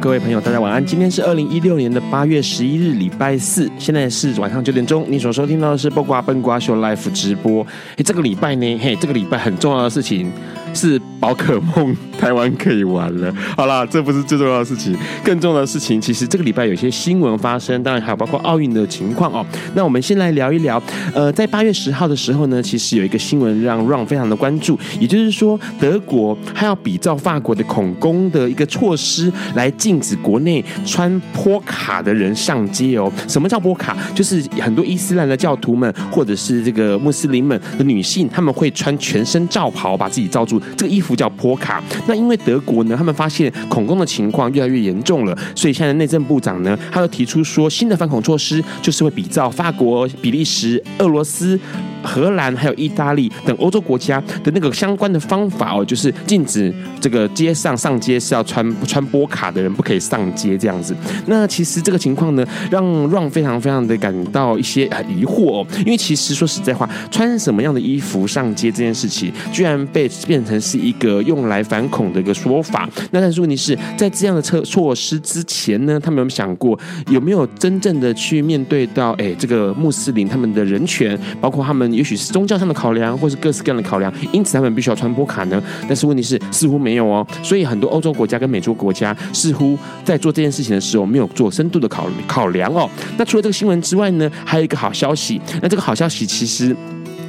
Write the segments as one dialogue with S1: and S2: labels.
S1: 各位朋友，大家晚安。今天是二零一六年的八月十一日，礼拜四，现在是晚上九点钟。你所收听到的是《播瓜笨瓜秀》Life 直播。这个礼拜呢，嘿，这个礼拜很重要的事情是宝可梦台湾可以玩了。好啦，这不是最重要的事情，更重要的事情，其实这个礼拜有些新闻发生，当然还有包括奥运的情况哦。那我们先来聊一聊。呃，在八月十号的时候呢，其实有一个新闻让 Ron 非常的关注，也就是说，德国还要比照法国的恐攻的一个措施来。禁止国内穿波卡的人上街哦。什么叫波卡？就是很多伊斯兰的教徒们，或者是这个穆斯林们的女性，他们会穿全身罩袍，把自己罩住。这个衣服叫波卡。那因为德国呢，他们发现恐攻的情况越来越严重了，所以现在内政部长呢，他就提出说，新的反恐措施就是会比照法国、比利时、俄罗斯、荷兰还有意大利等欧洲国家的那个相关的方法哦，就是禁止这个街上上街是要穿穿波卡的人。不可以上街这样子，那其实这个情况呢，让 Ron 非常非常的感到一些疑惑哦，因为其实说实在话，穿什么样的衣服上街这件事情，居然被变成是一个用来反恐的一个说法。那但是问题是在这样的措措施之前呢，他们有没有想过有没有真正的去面对到哎这个穆斯林他们的人权，包括他们也许是宗教上的考量，或是各式各样的考量，因此他们必须要传播卡呢？但是问题是似乎没有哦，所以很多欧洲国家跟美洲国家似乎。在做这件事情的时候，没有做深度的考考量哦。那除了这个新闻之外呢，还有一个好消息。那这个好消息其实。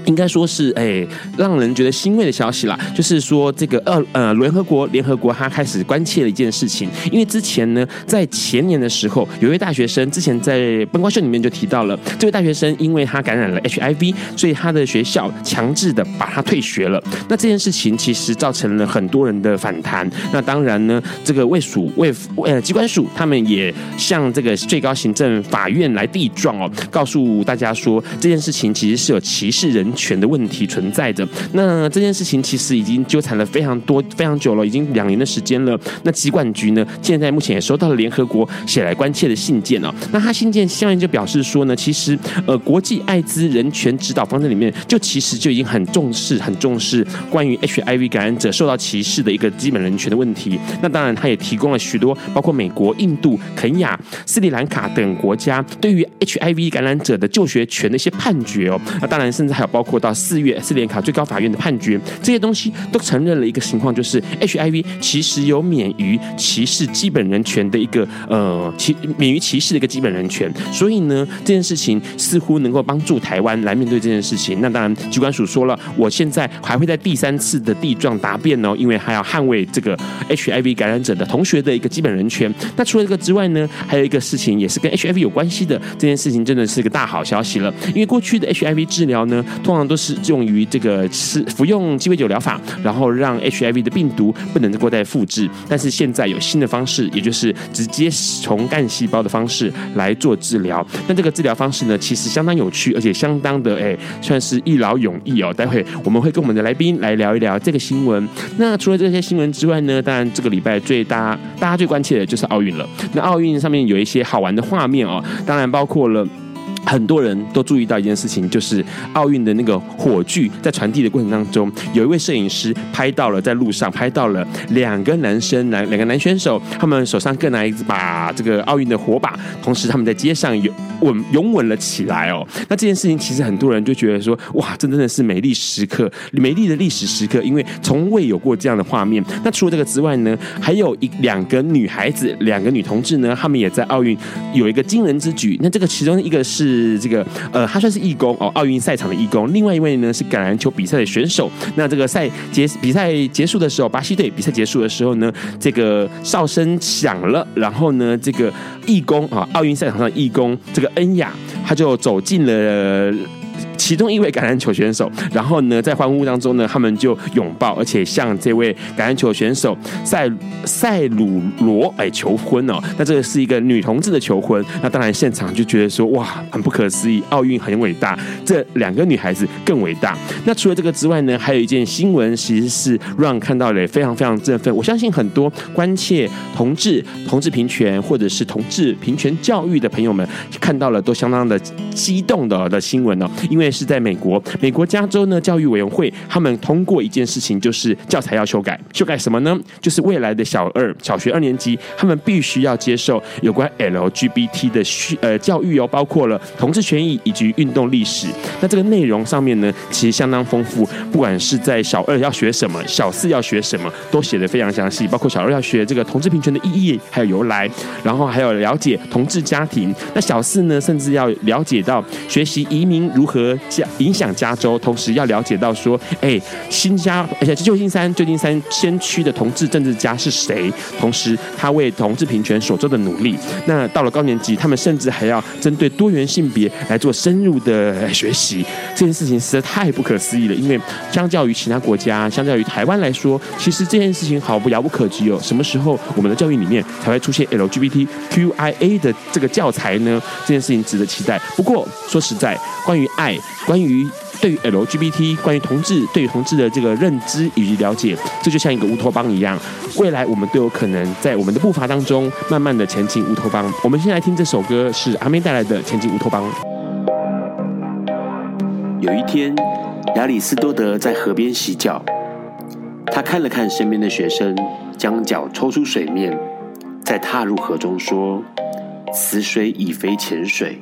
S1: 应该说是哎，让人觉得欣慰的消息啦，就是说这个呃呃联合国联合国他开始关切了一件事情，因为之前呢，在前年的时候，有一位大学生之前在笨瓜秀里面就提到了，这位大学生因为他感染了 HIV，所以他的学校强制的把他退学了。那这件事情其实造成了很多人的反弹。那当然呢，这个卫署卫呃机关署他们也向这个最高行政法院来递状哦，告诉大家说这件事情其实是有歧视人权的问题存在着，那这件事情其实已经纠缠了非常多、非常久了，已经两年的时间了。那疾管局呢，现在目前也收到了联合国写来关切的信件哦。那他信件下面就表示说呢，其实呃，国际艾滋人权指导方针里面，就其实就已经很重视、很重视关于 HIV 感染者受到歧视的一个基本人权的问题。那当然，他也提供了许多包括美国、印度、肯亚、斯里兰卡等国家对于 HIV 感染者的就学权的一些判决哦。那当然，甚至还有包。包括到四月，斯里兰卡最高法院的判决，这些东西都承认了一个情况，就是 HIV 其实有免于歧视基本人权的一个呃，歧免于歧视的一个基本人权。所以呢，这件事情似乎能够帮助台湾来面对这件事情。那当然，机关署说了，我现在还会在第三次的地状答辩哦，因为还要捍卫这个 HIV 感染者的同学的一个基本人权。那除了这个之外呢，还有一个事情也是跟 HIV 有关系的，这件事情真的是个大好消息了，因为过去的 HIV 治疗呢，通常都是用于这个吃服用鸡尾酒疗法，然后让 HIV 的病毒不能够再复制。但是现在有新的方式，也就是直接从干细胞的方式来做治疗。那这个治疗方式呢，其实相当有趣，而且相当的哎，算是一劳永逸哦。待会我们会跟我们的来宾来聊一聊这个新闻。那除了这些新闻之外呢，当然这个礼拜最大大家最关切的就是奥运了。那奥运上面有一些好玩的画面哦，当然包括了。很多人都注意到一件事情，就是奥运的那个火炬在传递的过程当中，有一位摄影师拍到了在路上拍到了两个男生，男两个男选手，他们手上各拿一把这个奥运的火把，同时他们在街上有吻拥吻了起来哦。那这件事情其实很多人就觉得说，哇，这真的是美丽时刻，美丽的历史时刻，因为从未有过这样的画面。那除了这个之外呢，还有一两个女孩子，两个女同志呢，他们也在奥运有一个惊人之举。那这个其中一个是。是这个呃，他算是义工哦，奥运赛场的义工。另外一位呢是橄榄球比赛的选手。那这个赛结比赛结束的时候，巴西队比赛结束的时候呢，这个哨声响了，然后呢，这个义工啊，奥运赛场上的义工这个恩雅，他就走进了。其中一位橄榄球选手，然后呢，在欢呼当中呢，他们就拥抱，而且向这位橄榄球选手塞塞鲁罗哎求婚哦。那这个是一个女同志的求婚，那当然现场就觉得说哇，很不可思议，奥运很伟大，这两个女孩子更伟大。那除了这个之外呢，还有一件新闻，其实是让看到了非常非常振奋。我相信很多关切同志、同志平权或者是同志平权教育的朋友们看到了都相当的激动的的新闻哦，因为。是在美国，美国加州呢教育委员会，他们通过一件事情，就是教材要修改，修改什么呢？就是未来的小二小学二年级，他们必须要接受有关 LGBT 的呃教育哦，包括了同志权益以及运动历史。那这个内容上面呢，其实相当丰富，不管是在小二要学什么，小四要学什么，都写得非常详细。包括小二要学这个同志平权的意义还有由来，然后还有了解同志家庭。那小四呢，甚至要了解到学习移民如何。加影响加州，同时要了解到说，哎，新加，而且旧金山旧金山先驱的同志政治家是谁？同时，他为同志平权所做的努力。那到了高年级，他们甚至还要针对多元性别来做深入的学习。这件事情实在太不可思议了，因为相较于其他国家，相较于台湾来说，其实这件事情毫不遥不可及哦。什么时候我们的教育里面才会出现 LGBTQIA 的这个教材呢？这件事情值得期待。不过说实在，关于爱。关于对于 LGBT，关于同志，对于同志的这个认知以及了解，这就像一个乌托邦一样，未来我们都有可能在我们的步伐当中，慢慢的前进乌托邦。我们先来听这首歌，是阿妹带来的《前进乌托邦》。
S2: 有一天，亚里斯多德在河边洗脚，他看了看身边的学生，将脚抽出水面，再踏入河中，说：“此水已非浅水。”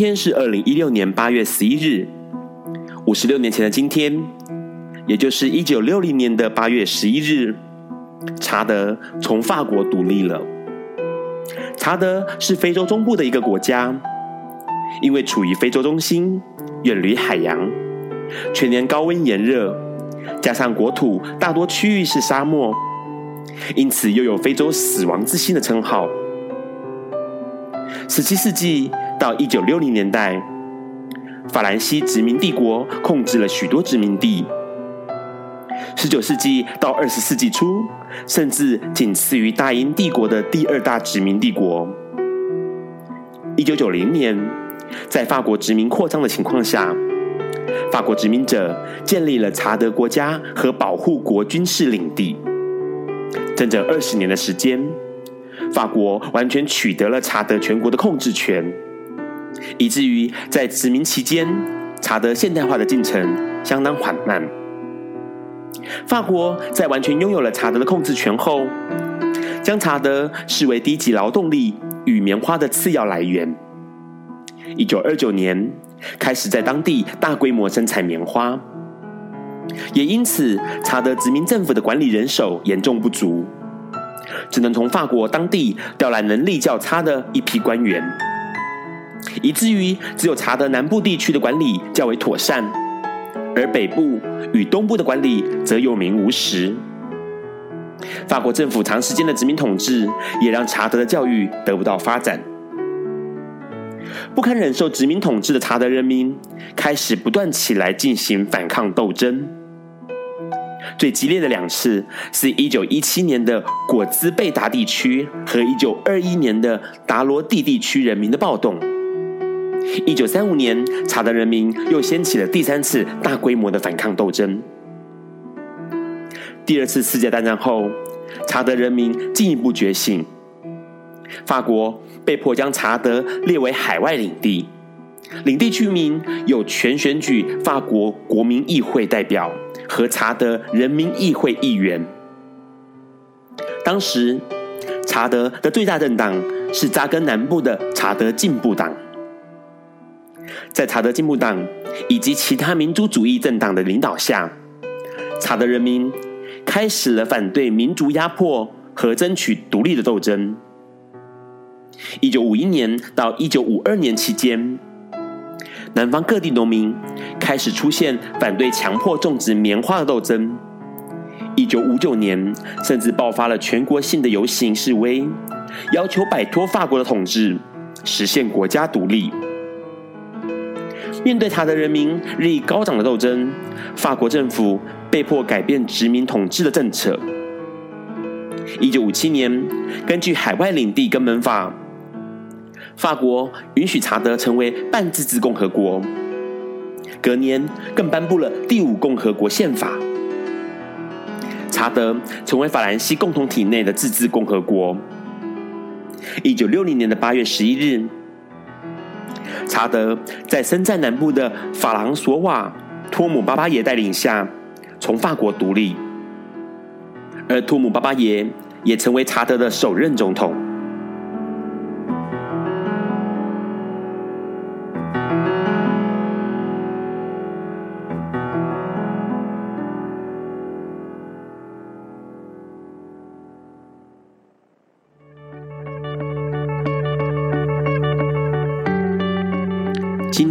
S2: 天是二零一六年八月十一日，五十六年前的今天，也就是一九六零年的八月十一日，查德从法国独立了。查德是非洲中部的一个国家，因为处于非洲中心，远离海洋，全年高温炎热，加上国土大多区域是沙漠，因此又有“非洲死亡之心”的称号。十七世纪。到一九六零年代，法兰西殖民帝国控制了许多殖民地。十九世纪到二十世纪初，甚至仅次于大英帝国的第二大殖民帝国。一九九零年，在法国殖民扩张的情况下，法国殖民者建立了查德国家和保护国军事领地。整整二十年的时间，法国完全取得了查德全国的控制权。以至于在殖民期间，查德现代化的进程相当缓慢。法国在完全拥有了查德的控制权后，将查德视为低级劳动力与棉花的次要来源。一九二九年开始在当地大规模生产棉花，也因此查德殖民政府的管理人手严重不足，只能从法国当地调来能力较差的一批官员。以至于只有查德南部地区的管理较为妥善，而北部与东部的管理则有名无实。法国政府长时间的殖民统治也让查德的教育得不到发展。不堪忍受殖民统治的查德人民开始不断起来进行反抗斗争。最激烈的两次是一九一七年的果兹贝达地区和一九二一年的达罗地地区人民的暴动。一九三五年，查德人民又掀起了第三次大规模的反抗斗争。第二次世界大战后，查德人民进一步觉醒，法国被迫将查德列为海外领地，领地居民有权选举法国国民议会代表和查德人民议会议员。当时，查德的最大政党是扎根南部的查德进步党。在查德进步党以及其他民族主义政党的领导下，查德人民开始了反对民族压迫和争取独立的斗争。一九五一年到一九五二年期间，南方各地农民开始出现反对强迫种植棉花的斗争。一九五九年，甚至爆发了全国性的游行示威，要求摆脱法国的统治，实现国家独立。面对查德人民日益高涨的斗争，法国政府被迫改变殖民统治的政策。一九五七年，根据《海外领地根本法》，法国允许查德成为半自治共和国。隔年，更颁布了第五共和国宪法，查德成为法兰西共同体内的自治共和国。一九六零年的八月十一日。查德在身在南部的法郎索瓦·托姆巴巴耶带领下，从法国独立，而托姆巴巴耶也成为查德的首任总统。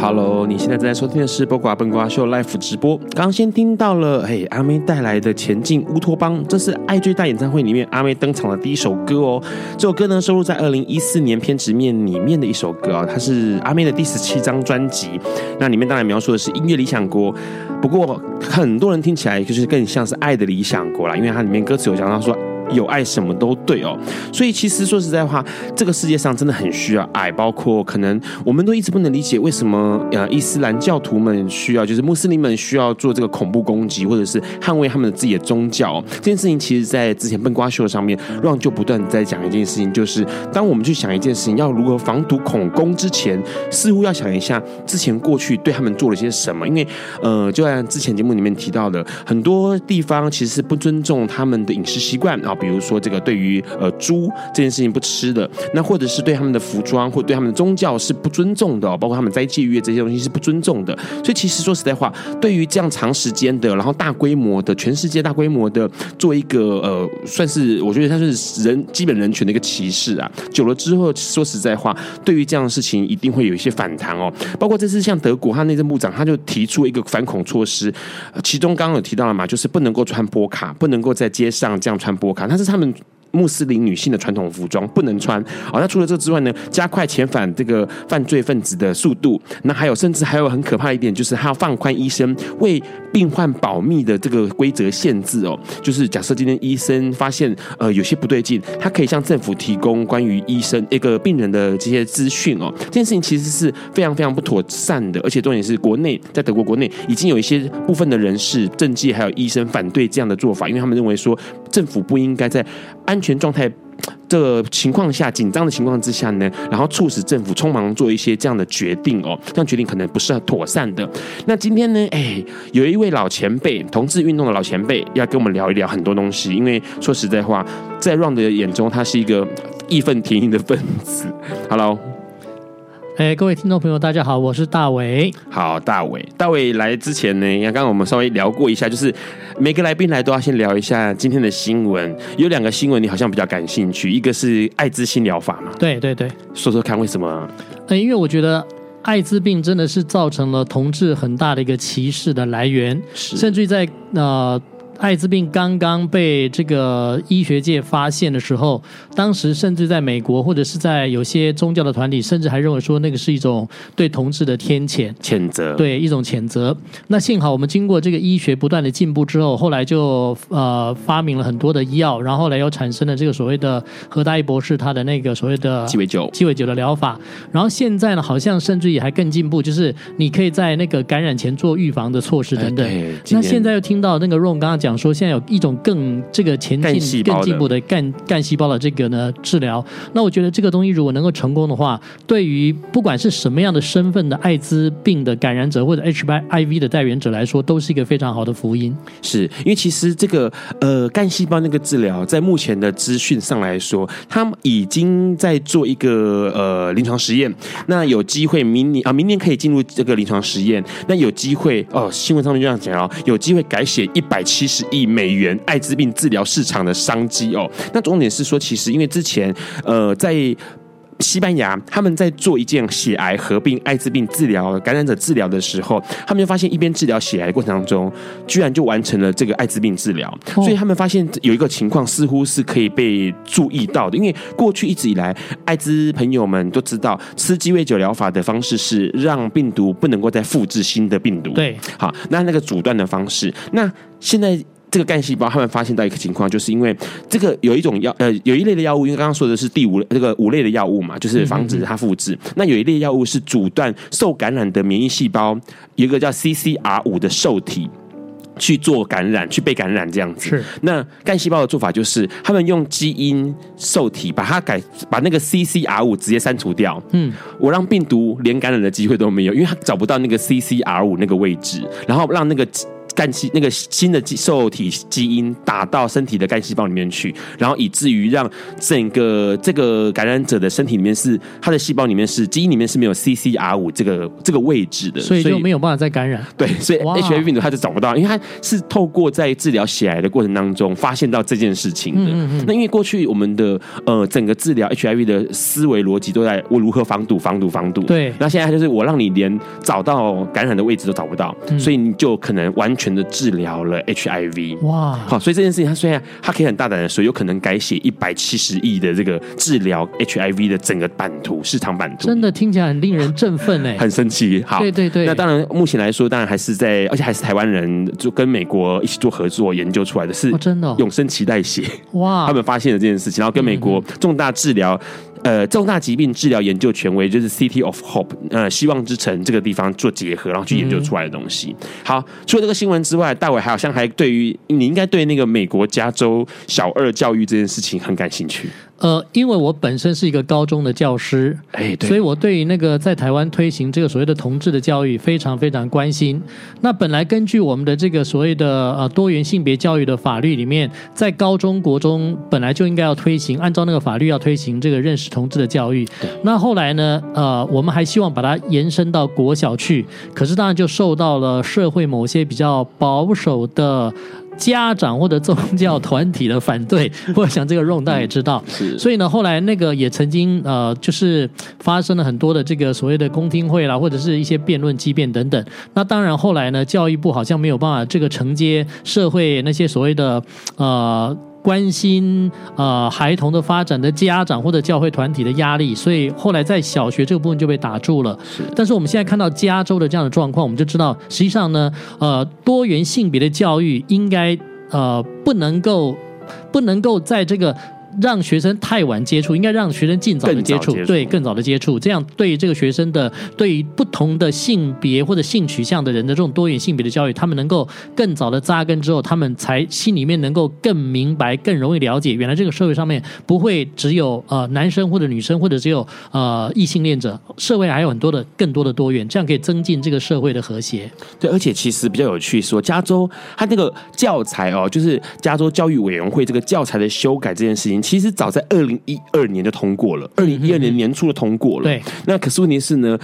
S1: ？Hello，你现在正在收听的是《播瓜笨瓜秀》Live 直播。刚先听到了，嘿，阿妹带来的《前进乌托邦》，这是爱最大演唱会里面阿妹登场的第一首歌哦。这首歌呢，收录在二零一四年《偏执面》里面的一首歌啊，它是阿妹的第十七张专辑。那里面当然描述的是音乐理想国，不过很多人听起来就是更像是爱的理想国啦，因为它里面歌词有讲到说。有爱什么都对哦，所以其实说实在话，这个世界上真的很需要爱，包括可能我们都一直不能理解为什么呃伊斯兰教徒们需要，就是穆斯林们需要做这个恐怖攻击，或者是捍卫他们的自己的宗教。这件事情其实，在之前笨瓜秀上面，Ron 就不断在讲一件事情，就是当我们去想一件事情要如何防堵恐攻之前，似乎要想一下之前过去对他们做了些什么，因为呃，就像之前节目里面提到的，很多地方其实是不尊重他们的饮食习惯啊。比如说，这个对于呃猪这件事情不吃的，那或者是对他们的服装或对他们的宗教是不尊重的，哦包括他们在戒月这些东西是不尊重的。所以其实说实在话，对于这样长时间的，然后大规模的，全世界大规模的做一个呃，算是我觉得它是人基本人权的一个歧视啊。久了之后，说实在话，对于这样的事情一定会有一些反弹哦。包括这次像德国，他内政部长他就提出一个反恐措施，其中刚刚有提到了嘛，就是不能够穿波卡，不能够在街上这样穿波卡。但是他们穆斯林女性的传统服装不能穿。哦，那除了这之外呢，加快遣返这个犯罪分子的速度。那还有，甚至还有很可怕一点，就是他要放宽医生为病患保密的这个规则限制哦。就是假设今天医生发现呃有些不对劲，他可以向政府提供关于医生一个病人的这些资讯哦。这件事情其实是非常非常不妥善的，而且重点是国内在德国国内已经有一些部分的人士、政界还有医生反对这样的做法，因为他们认为说政府不应该在安全状态这情况下，紧张的情况之下呢，然后促使政府匆忙做一些这样的决定哦，这样决定可能不是很妥善的。那今天呢，哎，有一位老前辈，同志运动的老前辈，要跟我们聊一聊很多东西。因为说实在话，在 Ron 的眼中，他是一个义愤填膺的分子。Hello。
S3: 哎，各位听众朋友，大家好，我是大伟。
S1: 好，大伟，大伟来之前呢，刚刚我们稍微聊过一下，就是每个来宾来都要先聊一下今天的新闻。有两个新闻你好像比较感兴趣，一个是艾滋新疗法嘛？
S3: 对对对，
S1: 说说看为什么？
S3: 呃，因为我觉得艾滋病真的是造成了同志很大的一个歧视的来源，是甚至于在呃。艾滋病刚刚被这个医学界发现的时候，当时甚至在美国或者是在有些宗教的团体，甚至还认为说那个是一种对同志的天谴、
S1: 谴责，
S3: 对一种谴责。那幸好我们经过这个医学不断的进步之后，后来就呃发明了很多的医药，然后后来又产生了这个所谓的何大一博士他的那个所谓的
S1: 鸡尾酒、
S3: 鸡尾酒的疗法。然后现在呢，好像甚至也还更进步，就是你可以在那个感染前做预防的措施等等。
S1: 哎、
S3: 那现在又听到那个 Ron 刚刚讲说，现在有一种更这个前进、更进步的干干细胞的这个呢治疗。那我觉得这个东西如果能够成功的话，对于不管是什么样的身份的艾滋病的感染者或者 HIV 的带原者来说，都是一个非常好的福音。
S1: 是因为其实这个呃干细胞那个治疗，在目前的资讯上来说，他们已经在做一个呃临床实验。那有机会明年啊，明年可以进入这个临床实验。那有机会哦，新闻上面就这样讲哦，有机会改写一百七十亿美元艾滋病治疗市场的商机哦。那重点是说，其实因为之前呃在。西班牙他们在做一件血癌合并艾滋病治疗感染者治疗的时候，他们就发现一边治疗血癌过程当中，居然就完成了这个艾滋病治疗。所以他们发现有一个情况似乎是可以被注意到的，因为过去一直以来，艾滋朋友们都知道吃鸡尾酒疗法的方式是让病毒不能够再复制新的病毒。
S3: 对，
S1: 好，那那个阻断的方式，那现在。这个干细胞，他们发现到一个情况，就是因为这个有一种药，呃，有一类的药物，因为刚刚说的是第五这个五类的药物嘛，就是防止它复制。那有一类药物是阻断受感染的免疫细胞，有一个叫 CCR 五的受体去做感染，去被感染这样子。
S3: 是。
S1: 那干细胞的做法就是，他们用基因受体把它改，把那个 CCR 五直接删除掉。嗯。我让病毒连感染的机会都没有，因为它找不到那个 CCR 五那个位置，然后让那个。干细那个新的受体基因打到身体的干细胞里面去，然后以至于让整个这个感染者的身体里面是他的细胞里面是基因里面是没有 CCR 五这个这个位置的，
S3: 所以就没有办法再感染。
S1: 对，所以 HIV 病毒它就找不到，因为它是透过在治疗血癌的过程当中发现到这件事情的。嗯嗯。那因为过去我们的呃整个治疗 HIV 的思维逻辑都在我如何防堵、防堵、防堵。
S3: 对。
S1: 那现在就是我让你连找到感染的位置都找不到，所以你就可能完全的治疗了 HIV 哇，好，所以这件事情，他虽然他可以很大胆的说，有可能改写一百七十亿的这个治疗 HIV 的整个版图市场版图，
S3: 真的听起来很令人振奋哎，
S1: 很神奇。好，
S3: 对对对，
S1: 那当然目前来说，当然还是在，而且还是台湾人就跟美国一起做合作研究出来的是，
S3: 真的
S1: 永生脐带血
S3: 哇，
S1: 他们发现了这件事情，然后跟美国重大治疗。呃，重大疾病治疗研究权威就是 City of Hope，呃，希望之城这个地方做结合，然后去研究出来的东西。好，除了这个新闻之外，大伟好像还对于你应该对那个美国加州小二教育这件事情很感兴趣。
S3: 呃，因为我本身是一个高中的教师，哎，对，所以我对于那个在台湾推行这个所谓的同志的教育非常非常关心。那本来根据我们的这个所谓的呃多元性别教育的法律里面，在高中国中本来就应该要推行，按照那个法律要推行这个认识同志的教育。那后来呢，呃，我们还希望把它延伸到国小去，可是当然就受到了社会某些比较保守的。家长或者宗教团体的反对，我想这个 Ron 大家也知道，
S1: 是。
S3: 所以呢，后来那个也曾经呃，就是发生了很多的这个所谓的公听会啦，或者是一些辩论、激辩等等。那当然后来呢，教育部好像没有办法这个承接社会那些所谓的呃。关心呃孩童的发展的家长或者教会团体的压力，所以后来在小学这个部分就被打住了。是，但是我们现在看到加州的这样的状况，我们就知道，实际上呢，呃，多元性别的教育应该呃不能够不能够在这个。让学生太晚接触，应该让学生尽早的接触，对，更早的接触，这样对这个学生的对于不同的性别或者性取向的人的这种多元性别的教育，他们能够更早的扎根之后，他们才心里面能够更明白、更容易了解，原来这个社会上面不会只有呃男生或者女生，或者只有呃异性恋者，社会还有很多的更多的多元，这样可以增进这个社会的和谐。
S1: 对，而且其实比较有趣说，说加州它那个教材哦，就是加州教育委员会这个教材的修改这件事情。其实早在二零一二年就通过了，二零一二年年初就通过了。对，那可是问题是呢，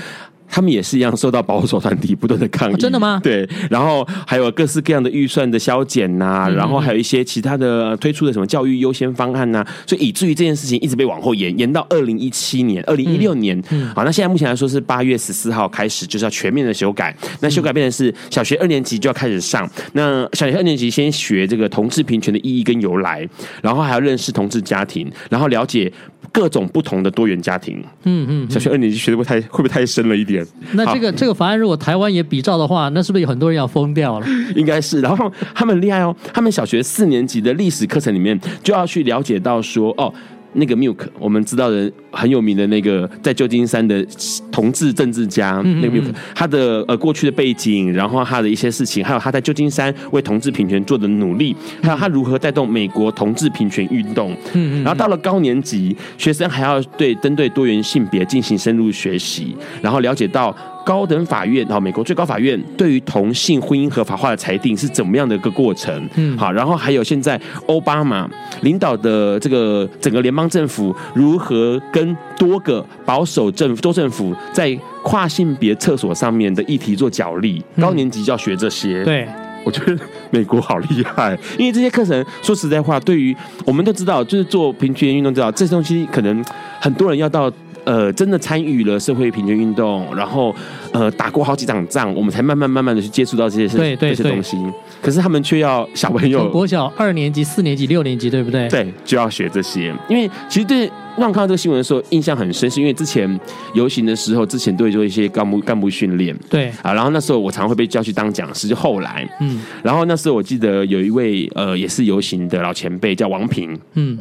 S1: 他们也是一样受到保守团体不断的抗议。
S3: 哦，真的吗？
S1: 对，然后还有各式各样的预算的削减呐、啊，然后还有一些其他的推出的什么教育优先方案呐、啊，所以以至于这件事情一直被往后延，延到二零一七年、二零一六年。嗯，好，那现在目前来说是八月十四号开始就是要全面的修改，那修改变成是小学二年级就要开始上，那小学二年级先学这个同志平权的意义跟由来，然后还要认识同志家庭，然后了解各种不同的多元家庭。嗯嗯，小学二年级学的不太会不会太深了一点？
S3: 那这个这个法案如果台湾也比照的话，那是不是有很多人要疯掉了？
S1: 应该是。然后他们厉害哦，他们小学四年级的历史课程里面就要去了解到说哦。那个 Milk，我们知道的很有名的那个在旧金山的同志政治家，嗯嗯嗯那个 Milk，他的呃过去的背景，然后他的一些事情，还有他在旧金山为同志平权做的努力，还有他如何带动美国同志平权运动。嗯嗯嗯然后到了高年级，学生还要对针对多元性别进行深入学习，然后了解到。高等法院啊，美国最高法院对于同性婚姻合法化的裁定是怎么样的一个过程？嗯，好，然后还有现在欧巴马领导的这个整个联邦政府如何跟多个保守政府、多政府在跨性别厕所上面的议题做角力，高年级就要学这些。
S3: 对，
S1: 我觉得美国好厉害，因为这些课程说实在话，对于我们都知道，就是做平权运动知道这些东西，可能很多人要到。呃，真的参与了社会平权运动，然后呃打过好几场仗，我们才慢慢慢慢的去接触到这些事，这些东西。可是他们却要小朋友
S3: 国小二年级、四年级、六年级，对不对？
S1: 对，就要学这些。因为其实对让看到这个新闻的时候，印象很深，是因为之前游行的时候，之前都会做一些干部干部训练。
S3: 对
S1: 啊，然后那时候我常会被叫去当讲师，就后来嗯，然后那时候我记得有一位呃也是游行的老前辈叫王平，嗯。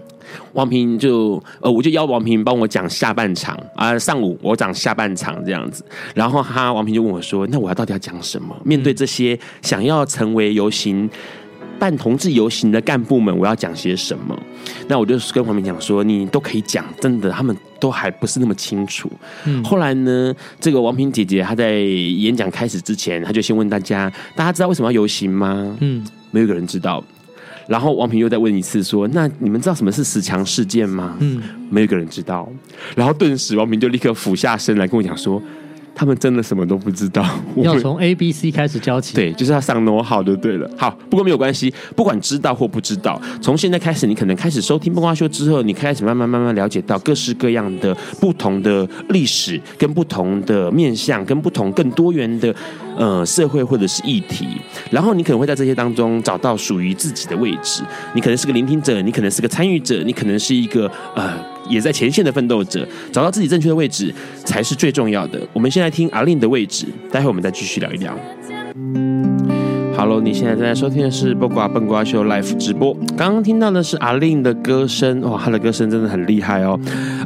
S1: 王平就呃，我就邀王平帮我讲下半场啊、呃，上午我讲下半场这样子，然后他王平就问我说：“那我要到底要讲什么？面对这些想要成为游行办同志游行的干部们，我要讲些什么？”那我就跟王平讲说：“你都可以讲，真的，他们都还不是那么清楚。嗯”后来呢，这个王平姐姐她在演讲开始之前，她就先问大家：“大家知道为什么要游行吗？”嗯，没有一个人知道。然后王平又再问一次说：“那你们知道什么是十强事件吗？”嗯，没有一个人知道。然后顿时王平就立刻俯下身来跟我讲说。他们真的什么都不知道，
S3: 要从 A B C 开始教起。
S1: 对，就是要上 know how 就对了。好，不过没有关系，不管知道或不知道，从现在开始，你可能开始收听《笨瓜秀》之后，你开始慢慢慢慢了解到各式各样的不同的历史，跟不同的面向，跟不同更多元的呃社会或者是议题，然后你可能会在这些当中找到属于自己的位置。你可能是个聆听者，你可能是个参与者，你可能是一个呃。也在前线的奋斗者，找到自己正确的位置才是最重要的。我们先来听阿令的位置，待会我们再继续聊一聊。Hello，你现在正在收听的是《笨瓜笨瓜秀》Live 直播。刚刚听到的是阿令的歌声，哇，他的歌声真的很厉害哦。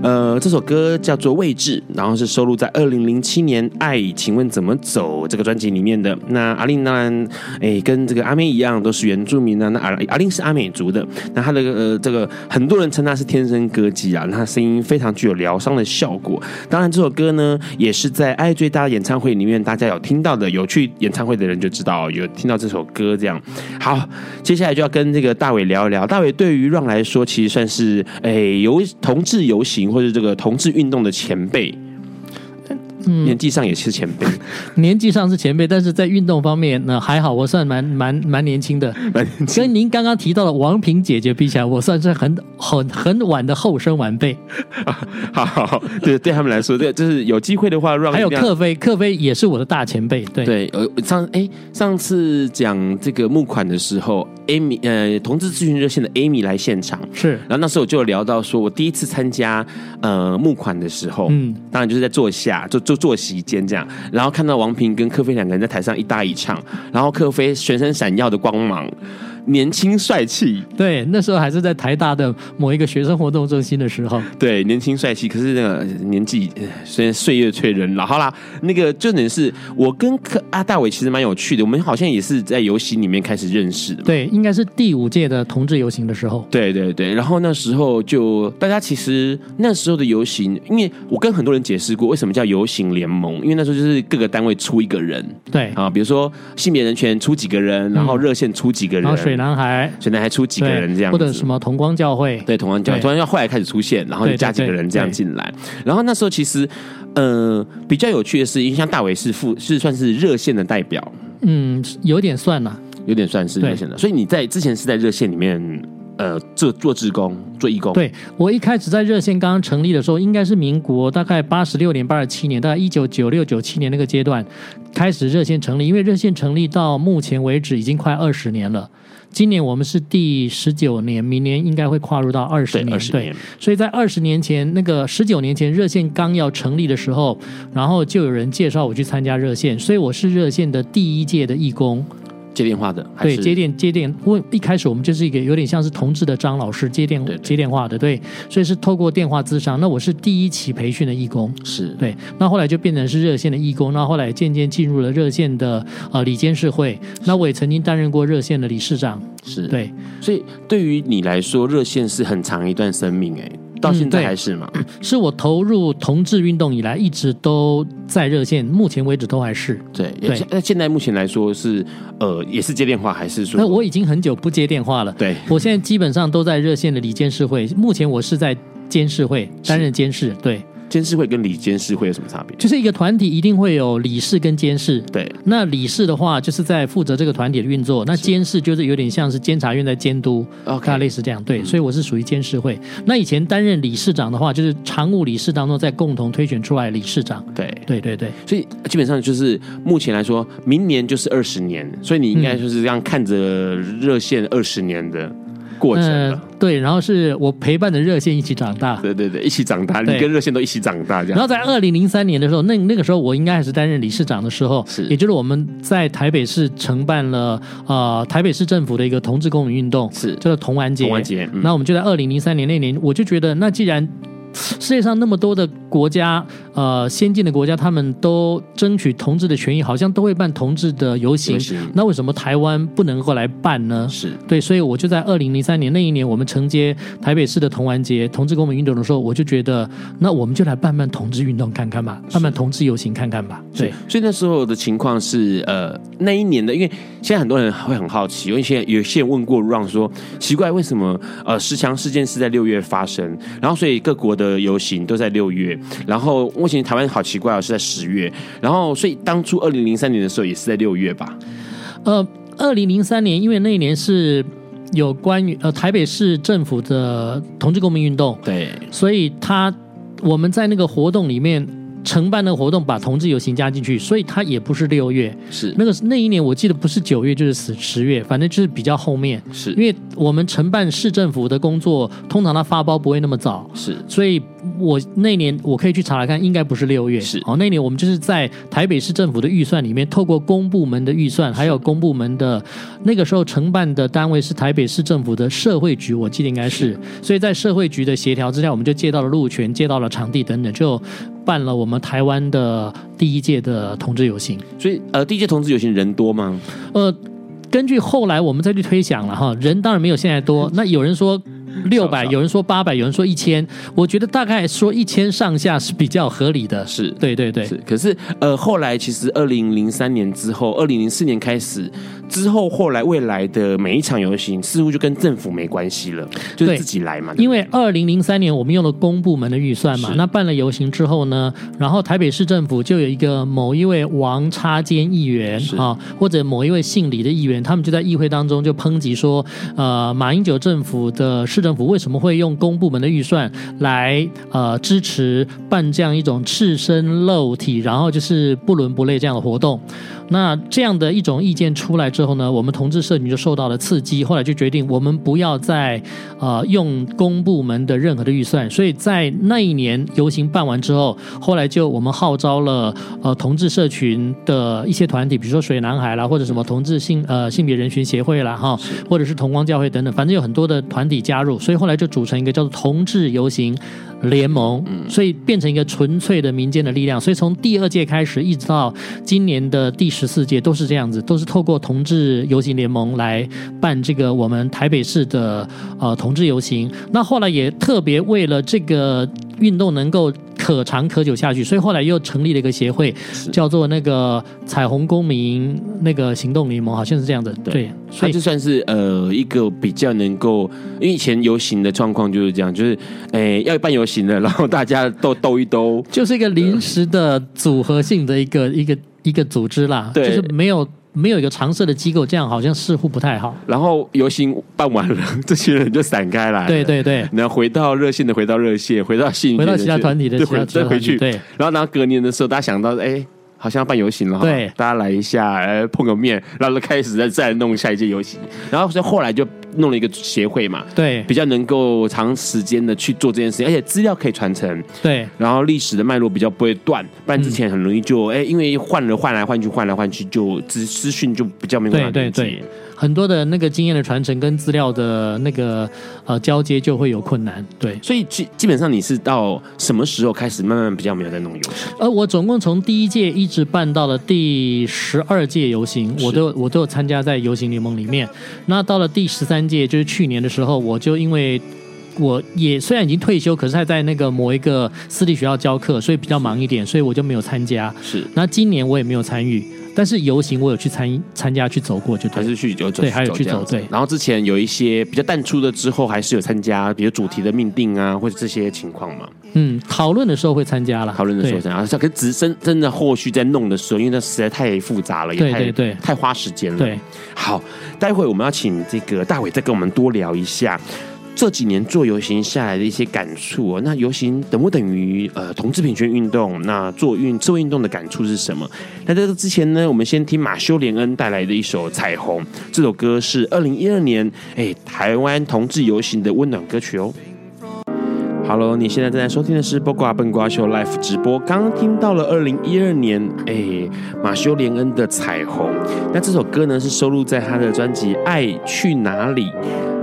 S1: 呃，这首歌叫做《位置》，然后是收录在二零零七年《爱，请问怎么走》这个专辑里面的。那阿令当然，哎，跟这个阿妹一样，都是原住民啊。那阿阿令是阿美族的。那她的呃，这个很多人称她是天生歌姬啊。那她声音非常具有疗伤的效果。当然，这首歌呢，也是在《爱最大演唱会》里面大家有听到的。有去演唱会的人就知道，有听到。这首歌这样好，接下来就要跟这个大伟聊一聊。大伟对于让来说，其实算是哎游同志游行或者这个同志运动的前辈。嗯，年纪上也是前辈，
S3: 年纪上是前辈，但是在运动方面，呢还好，我算蛮蛮蛮年轻的。跟您刚刚提到的王平姐姐比起来，我算是很很很晚的后生晚辈。
S1: 好好好，对对他们来说，对，就是有机会的话，Run
S3: 还有克飞，克飞也是我的大前辈。对
S1: 对，呃，上哎上次讲这个募款的时候，Amy 呃同志咨询热线的 Amy 来现场，
S3: 是，
S1: 然后那时候我就有聊到说，我第一次参加呃募款的时候，嗯，当然就是在坐下就。就坐席间这样，然后看到王平跟柯飞两个人在台上一搭一唱，然后柯飞全身闪耀的光芒。年轻帅气，
S3: 对，那时候还是在台大的某一个学生活动中心的时候，
S1: 对，年轻帅气。可是那个年纪虽然岁月催人老，好啦，那个重点是我跟阿大伟其实蛮有趣的，我们好像也是在游行里面开始认识的，
S3: 对，应该是第五届的同志游行的时候，
S1: 对对对。然后那时候就大家其实那时候的游行，因为我跟很多人解释过为什么叫游行联盟，因为那时候就是各个单位出一个人，
S3: 对啊，
S1: 比如说性别人权出几个人，然后热线出几个人。
S3: 嗯水男孩，
S1: 水男孩出几个人这样子，
S3: 或者什么同光教会，
S1: 对同光教会，同光教会后来开始出现，然后就加几个人这样进来。然后那时候其实，呃，比较有趣的是，因为像大伟是副是算是热线的代表，
S3: 嗯，有点算了，
S1: 有点算是热线的。所以你在之前是在热线里面。呃，做做志工，做义工。
S3: 对，我一开始在热线刚刚成立的时候，应该是民国大概八十六年、八十七年，大概一九九六、九七年那个阶段开始热线成立。因为热线成立到目前为止已经快二十年了，今年我们是第十九年，明年应该会跨入到二十年。对，对，所以在二十年前，那个十九年前热线刚要成立的时候，然后就有人介绍我去参加热线，所以我是热线的第一届的义工。
S1: 接电话的，
S3: 对，接电接电。问一开始我们就是一个有点像是同志的张老师接电接电话的，对，所以是透过电话咨商。那我是第一期培训的义工，
S1: 是
S3: 对。那后来就变成是热线的义工，那后来渐渐进入了热线的呃理监事会。那我也曾经担任过热线的理事长，
S1: 是
S3: 对。
S1: 所以对于你来说，热线是很长一段生命哎。到现在还是吗？
S3: 嗯，是我投入同志运动以来，一直都在热线，目前为止都还是。
S1: 对对，那现在目前来说是呃，也是接电话还是说？
S3: 那我已经很久不接电话了。
S1: 对，
S3: 我现在基本上都在热线的里监事会，目前我是在监事会担任监事，对。
S1: 监事会跟理监事会有什么差别？
S3: 就是一个团体一定会有理事跟监事。
S1: 对，
S3: 那理事的话就是在负责这个团体的运作，那监事就是有点像是监察院在监督，OK，类似这样。对，所以我是属于监事会。嗯。那以前担任理事长的话，就是常务理事当中再共同推选出来理事长。
S1: 对，
S3: 对对对。
S1: 所以基本上就是目前来说，明年就是二十年，所以你应该就是这样看着热线二十年的。过程、呃、
S3: 对，然后是我陪伴着热线一起长大，
S1: 对对对，一起长大，你跟热线都一起长大这样。
S3: 然后在二零零三年的时候，那那个时候我应该还是担任理事长的时候，
S1: 是，
S3: 也就是我们在台北市承办了呃台北市政府的一个同志公民运动，
S1: 是
S3: 叫做同安节。
S1: 同安节，
S3: 那、嗯、我们就在二零零三年那年，我就觉得那既然。世界上那么多的国家，呃，先进的国家，他们都争取同志的权益，好像都会办同志的游行。那为什么台湾不能够来办呢？
S1: 是
S3: 对，所以我就在二零零三年那一年，我们承接台北市的同玩节、同志公民运动的时候，我就觉得，那我们就来办办同志运动看看吧，办办同志游行看看吧。对，
S1: 所以那时候的情况是，呃，那一年的，因为现在很多人会很好奇，因为现在有些人问过 Ron 说，奇怪为什么呃十强事件是在六月发生，然后所以各国的游行都在六月，然后目前台湾好奇怪哦，是在十月，然后所以当初二零零三年的时候也是在六月吧？
S3: 呃，二零零三年因为那一年是有关于呃台北市政府的同志公民运动，
S1: 对，
S3: 所以他我们在那个活动里面。承办的活动把同志游行加进去，所以它也不是六月，
S1: 是。
S3: 那个那一年我记得不是九月就是十十月，反正就是比较后面，
S1: 是。
S3: 因为我们承办市政府的工作，通常它发包不会那么早，
S1: 是，
S3: 所以我那年我可以去查查看，应该不是六月，
S1: 是，
S3: 好，那年我们就是在台北市政府的预算里面，透过公部门的预算，还有公部门的那个时候承办的单位是台北市政府的社会局，我记得应该是，是。所以在社会局的协调之下，我们就借到了路权，借到了场地等等，就。办了我们台湾的第一届的同志游行，
S1: 所以呃，第一届同志游行人多吗？
S3: 呃，根据后来我们再去推想了哈，人当然没有现在多。那有人说。六百，有人说八百，有人说一千，我觉得大概说一千上下是比较合理的。
S1: 是
S3: 对对对，
S1: 是。可是呃，后来其实二零零三年之后，二零零四年开始之后，后来未来的每一场游行似乎就跟政府没关系了，就是自己来嘛。
S3: 因为二零零三年我们用了公部门的预算嘛，那办了游行之后呢，然后台北市政府就有一个某一位王插监议员啊，或者某一位姓李的议员，他们就在议会当中就抨击说，呃，马英九政府的市政府为什么会用公部门的预算来呃支持办这样一种赤身露体，然后就是不伦不类这样的活动？那这样的一种意见出来之后呢，我们同志社群就受到了刺激，后来就决定我们不要再呃用公部门的任何的预算。所以在那一年游行办完之后，后来就我们号召了呃同志社群的一些团体，比如说水男孩啦，或者什么同志性呃性别人群协会啦哈，或者是同光教会等等，反正有很多的团体加入，所以后来就组成一个叫做同志游行联盟，所以变成一个纯粹的民间的力量。所以从第二届开始，一直到今年的第十四届，都是这样子，都是透过同志游行联盟来办这个我们台北市的呃同志游行。那后来也特别为了这个运动能够可长可久下去，所以后来又成立了一个协会，叫做那个彩虹公民那个行动联盟，好像是这样的。对，对所以
S1: 它就算是呃一个比较能够，因为以前游行的状况就是这样，就是诶要办游行的，然后大家都兜一兜，
S3: 就是一个临时的组合性的一个一个一个组织啦，
S1: 对
S3: 就是没有。没有一个常设的机构，这样好像似乎不太好。
S1: 然后游行办完了，这些人就散开来。
S3: 对对对，
S1: 然后回到热线的，回到热线，回到信，
S3: 回到其他团体的，
S1: 再回去。
S3: 对，
S1: 然后然后隔年的时候，大家想到，哎。好像要办游行了，
S3: 对，
S1: 大家来一下，呃，碰个面，然后就开始再再弄下一届游行，然后所以后来就弄了一个协会嘛，
S3: 对，
S1: 比较能够长时间的去做这件事情，而且资料可以传承，
S3: 对，
S1: 然后历史的脉络比较不会断，不然之前很容易就哎、嗯，因为换了换来换去，换来换去，就资资讯就比较没办法对对对。
S3: 很多的那个经验的传承跟资料的那个呃交接就会有困难，对，
S1: 所以基基本上你是到什么时候开始慢慢比较没有在弄游行？
S3: 呃，我总共从第一届一直办到了第十二届游行，我都我都有参加在游行联盟里面。那到了第十三届，就是去年的时候，我就因为我也虽然已经退休，可是还在那个某一个私立学校教课，所以比较忙一点，所以我就没有参加。
S1: 是，
S3: 那今年我也没有参与。但是游行我有去参参加去走过，就
S1: 还是去有走
S3: 对，还有去走对。
S1: 然后之前有一些比较淡出的，之后还是有参加，比如主题的命定啊，或者这些情况嘛。
S3: 嗯，讨论的时候会参加了，
S1: 讨论的时候参加。可是只真真的后续在弄的时候，因为那实在太复杂了，也太
S3: 对对对
S1: 太花时间了。
S3: 对，
S1: 好，待会我们要请这个大伟再跟我们多聊一下。这几年做游行下来的一些感触哦，那游行等不等于呃同志平权运动？那做运做运动的感触是什么？那在这之前呢，我们先听马修·连恩带来的一首《彩虹》，这首歌是二零一二年哎台湾同志游行的温暖歌曲哦。Hello，你现在正在收听的是《八卦笨瓜秀》Live 直播，刚刚听到了二零一二年哎马修·连恩的《彩虹》，那这首歌呢是收录在他的专辑《爱去哪里》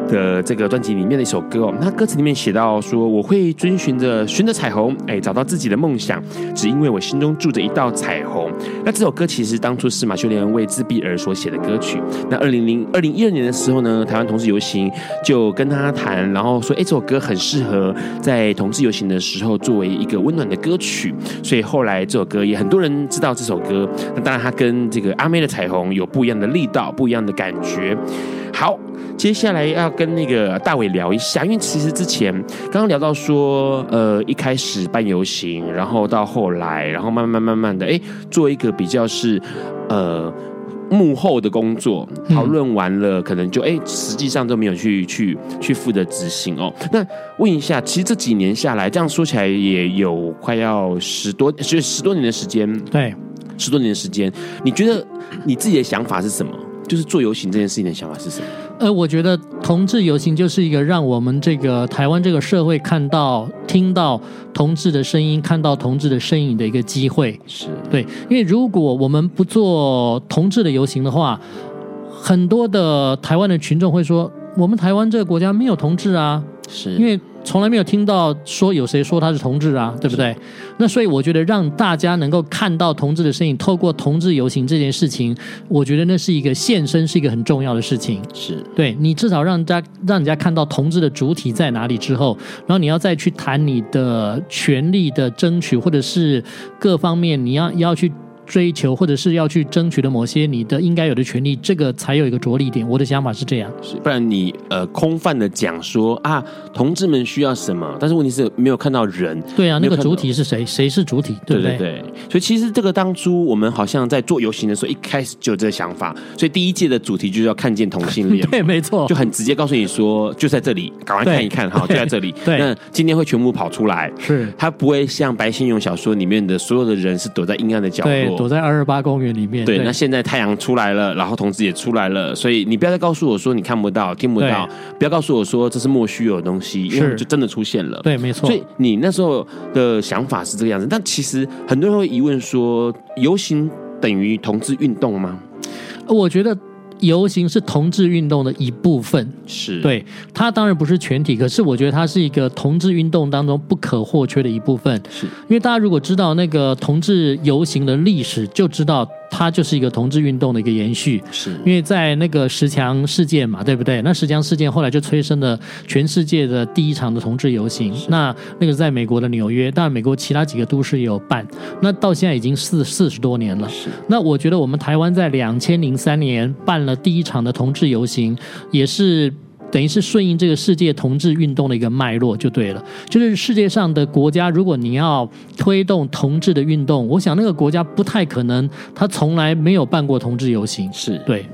S1: 的这个专辑里面的一首歌哦，那歌词里面写到说，我会遵循着循着彩虹，哎，找到自己的梦想，只因为我心中住着一道彩虹。那这首歌其实当初是马修连恩为自闭儿所写的歌曲。那二零零二零一二年的时候呢，台湾同志游行就跟他谈，然后说，哎，这首歌很适合在同志游行的时候作为一个温暖的歌曲。所以后来这首歌也很多人知道这首歌。那当然，它跟这个阿妹的彩虹有不一样的力道，不一样的感觉。好。接下来要跟那个大伟聊一下，因为其实之前刚刚聊到说，呃，一开始办游行，然后到后来，然后慢慢慢慢的，哎，做一个比较是呃幕后的工作，讨论完了，可能就哎，实际上都没有去去去负责执行哦。那问一下，其实这几年下来，这样说起来也有快要十多，就十多年的时间，
S3: 对，
S1: 十多年的时间，你觉得你自己的想法是什么？就是做游行这件事情的想法是什么？
S3: 呃，我觉得同志游行就是一个让我们这个台湾这个社会看到、听到同志的声音，看到同志的身影的一个机会。
S1: 是
S3: 对，因为如果我们不做同志的游行的话，很多的台湾的群众会说，我们台湾这个国家没有同志啊，
S1: 是
S3: 因为。从来没有听到说有谁说他是同志啊，对不对？那所以我觉得让大家能够看到同志的身影，透过同志游行这件事情，我觉得那是一个现身，是一个很重要的事情。
S1: 是
S3: 对你至少让大家让人家看到同志的主体在哪里之后，然后你要再去谈你的权利的争取，或者是各方面你要要去。追求或者是要去争取的某些你的应该有的权利，这个才有一个着力点。我的想法是这样，
S1: 是不然你呃空泛的讲说啊，同志们需要什么，但是问题是没有看到人。
S3: 对啊，那个主体是谁？谁是主体？对不对？
S1: 对对对。所以其实这个当初我们好像在做游行的时候，一开始就有这个想法。所以第一届的主题就是要看见同性恋。
S3: 对，没错，
S1: 就很直接告诉你说，就在这里，赶快看一看哈，就在这里。
S3: 对，
S1: 那今天会全部跑出来，
S3: 是
S1: 他不会像白先勇小说里面的所有的人是躲在阴暗的角落，
S3: 对，躲在二二八公。园里面对，
S1: 对，那现在太阳出来了，然后同志也出来了，所以你不要再告诉我说你看不到、听不到，不要告诉我说这是莫须有的东西，因为就真的出现了。
S3: 对，没错。
S1: 所以你那时候的想法是这个样子，但其实很多人会疑问说，游行等于同志运动吗？
S3: 我觉得。游行是同志运动的一部分，
S1: 是。
S3: 对，它当然不是全体，可是我觉得它是一个同志运动当中不可或缺的一部分。
S1: 是，
S3: 因为大家如果知道那个同志游行的历史，就知道它就是一个同志运动的一个延续。
S1: 是
S3: 因为在那个十强事件嘛，对不对？那十强事件后来就催生了全世界的第一场的同志游行。那那个在美国的纽约，当然美国其他几个都市也有办。那到现在已经四四十多年了。
S1: 是
S3: 那我觉得我们台湾在两千零三年办了第一场的同志游行，也是。等于是顺应这个世界同志运动的一个脉络就对了，就是世界上的国家，如果你要推动同志的运动，我想那个国家不太可能，他从来没有办过同志游行，
S1: 是
S3: 对。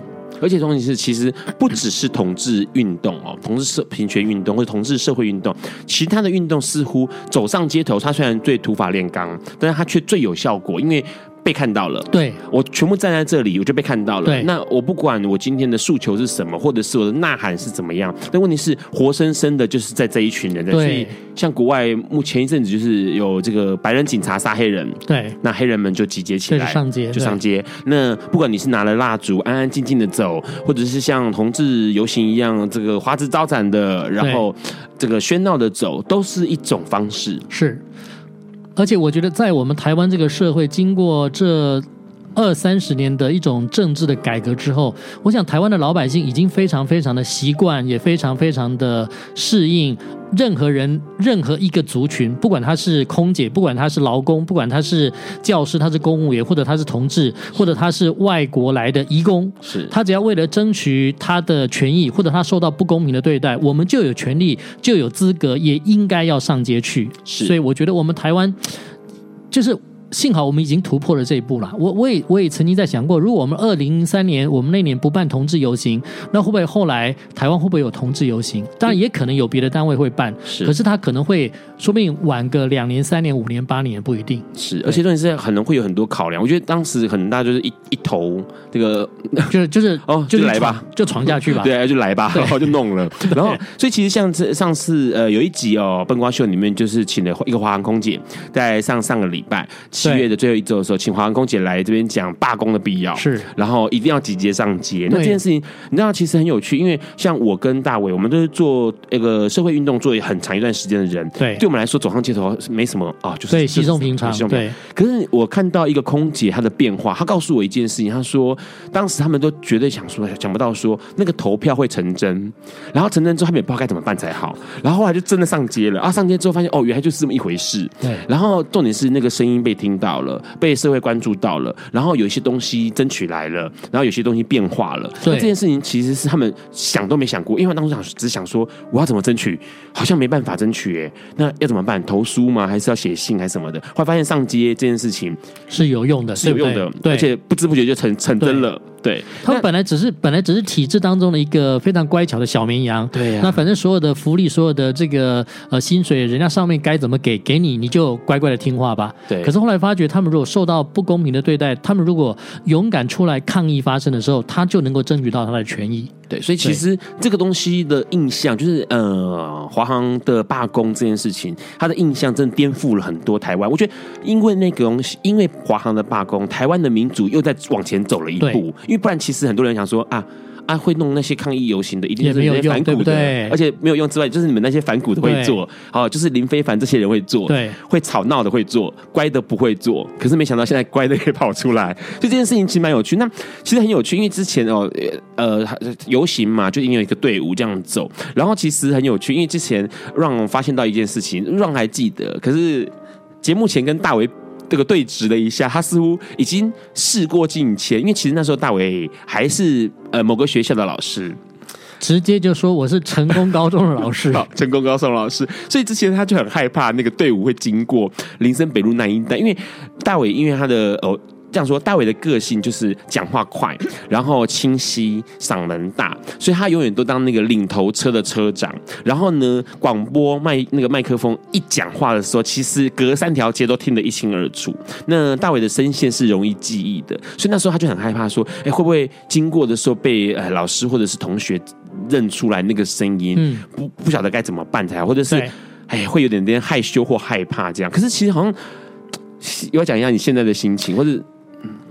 S1: 而且重点是，其实不只是同志运动哦，同志社平权运动或者同志社会运动，其他的运动似乎走上街头，它虽然最土法炼钢，但是它却最有效果，因为。被看到了，
S3: 对，我
S1: 全部站在这里，我就被看到了。
S3: 对，
S1: 那我不管我今天的诉求是什么，或者是我的呐喊是怎么样，但问题是活生生的，就是在这一群人。
S3: 在，
S1: 所以像国外目前一阵子就是有这个白人警察杀黑人，
S3: 对，
S1: 那黑人们就集结起来
S3: 上街，
S1: 就上街。那不管你是拿了蜡烛，安安静静的走，或者是像同志游行一样，这个花枝招展的，然后这个喧闹的走，都是一种方式。
S3: 是。而且我觉得，在我们台湾这个社会，经过这二三十年的一种政治的改革之后，我想台湾的老百姓已经非常非常的习惯，也非常非常的适应。任何人、任何一个族群，不管他是空姐，不管他是劳工，不管他是教师，他是公务员，或者他是同志，或者他是外国来的移工，
S1: 是
S3: 他只要为了争取他的权益，或者他受到不公平的对待，我们就有权利，就有资格，也应该要上街去。
S1: 是，
S3: 所以我觉得我们台湾就是。幸好我们已经突破了这一步了。我我也我也曾经在想过，如果我们二零零三年我们那年不办同志游行，那会不会后来台湾会不会有同志游行？当然也可能有别的单位会办，
S1: 是。
S3: 可是他可能会说不定晚个两年、三年、五年、八年不一定。
S1: 是，而且重点是可能会有很多考量。我觉得当时很大就是一 一头这个，
S3: 就是就是
S1: 哦，就来吧，
S3: 就闯下去吧。
S1: 对，就来吧，然后就弄了。然后，所以其实像这上次呃有一集哦，笨瓜秀里面就是请了一个华航空姐，在上上个礼拜。七月的最后一周的时候，请华航空姐来这边讲罢工的必要，
S3: 是，
S1: 然后一定要集结上街。那这件事情，你知道其实很有趣，因为像我跟大伟，我们都是做那个社会运动做很长一段时间的人，
S3: 对，
S1: 对我们来说走上街头没什么啊、哦，就是
S3: 对稀松平常，对。
S1: 可是我看到一个空姐她的变化，她告诉我一件事情，她说当时他们都绝对想说想不到说那个投票会成真，然后成真之后他们也不知道该怎么办才好，然后后来就真的上街了啊！上街之后发现哦，原来就是这么一回事，
S3: 对。
S1: 然后重点是那个声音被听。听到了，被社会关注到了，然后有一些东西争取来了，然后有些东西变化了。那这件事情其实是他们想都没想过，因为当时想只想说我要怎么争取，好像没办法争取哎，那要怎么办？投书吗？还是要写信还是什么的？后来发现上街这件事情
S3: 是有用的，
S1: 是有用的，
S3: 对，
S1: 而且不知不觉就成成真了。对，
S3: 他们本来只是本来只是体制当中的一个非常乖巧的小绵羊。
S1: 对呀、啊，
S3: 那反正所有的福利，所有的这个呃薪水，人家上面该怎么给给你，你就乖乖的听话吧。
S1: 对。
S3: 可是后来发觉，他们如果受到不公平的对待，他们如果勇敢出来抗议发生的时候，他就能够争取到他的权益。
S1: 对，所以其实这个东西的印象就是，呃，华航的罢工这件事情，他的印象真的颠覆了很多台湾。我觉得，因为那个东西，因为华航的罢工，台湾的民主又在往前走了一步。因为不然，其实很多人想说啊。啊，会弄那些抗议游行的，一定是那些反骨的，
S3: 对对？
S1: 而且没有用之外，就是你们那些反骨的会做，好，就是林非凡这些人会做，
S3: 对，
S1: 会吵闹的会做，乖的不会做。可是没想到现在乖的也跑出来，所以这件事情其实蛮有趣。那其实很有趣，因为之前哦，呃，游行嘛，就已经有一个队伍这样走，然后其实很有趣，因为之前让我发现到一件事情，让还记得，可是节目前跟大为。这个对峙了一下，他似乎已经事过境迁，因为其实那时候大伟还是呃某个学校的老师，
S3: 直接就说我是成功高中的老师，
S1: 好，成功高中的老师，所以之前他就很害怕那个队伍会经过林森北路那一带，因为大伟因为他的哦。这样说，大伟的个性就是讲话快，然后清晰，嗓门大，所以他永远都当那个领头车的车长。然后呢，广播麦那个麦克风一讲话的时候，其实隔三条街都听得一清二楚。那大伟的声线是容易记忆的，所以那时候他就很害怕说，哎，会不会经过的时候被呃老师或者是同学认出来那个声音？嗯，不不晓得该怎么办才好，或者是哎会有点点害羞或害怕这样。可是其实好像要讲一下你现在的心情，或者。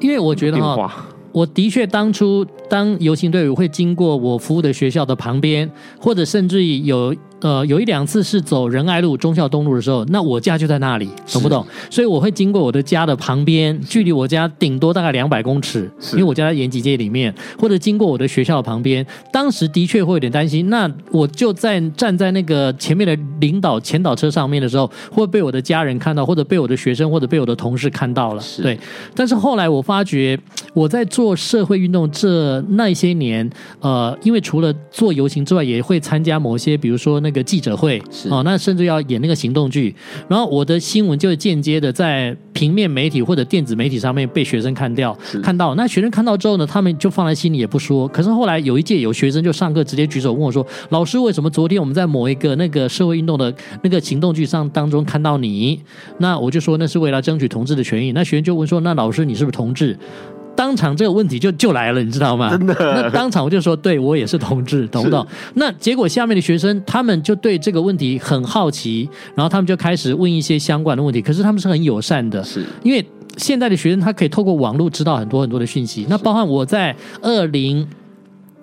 S3: 因为我觉得哈，我的确当初当游行队伍会经过我服务的学校的旁边，或者甚至于有呃有一两次是走仁爱路、忠孝东路的时候，那我家就在那里，懂不懂？所以我会经过我的家的旁边，距离我家顶多大概两百公尺，因为我家在延吉街里面，或者经过我的学校的旁边。当时的确会有点担心，那我就在站在那个前面的领导前导车上面的时候，会被我的家人看到，或者被我的学生，或者被我的同事看到了。对，但是后来我发觉，我在做社会运动这那些年，呃，因为除了做游行之外，也会参加某些，比如说那个记者会，哦，那甚至要演那个行动剧，然后我的新闻就会间接的在平面媒体或者电子媒体上面被学生看掉，看到。那学生看到之后呢，他们就放在心里也不说。可是后来有一届有学生就上课直接举手问我说：“老师，为什么昨天我们在某一个那个社会运动的那个行动剧上当中看到你？”那我就说那是为了争取同志的权益。那学生就问说：“那老师你是不是同志？”当场这个问题就就来了，你知道吗？真的。那当场我就说：“对，我也是同志，懂不懂？”那结果下面的学生他们就对这个问题很好奇，然后他们就开始问一些相关的问题。可是他们是很友善的，是因为现在的学生他可以透过网络知道很多很多的讯息。那包含我在二零。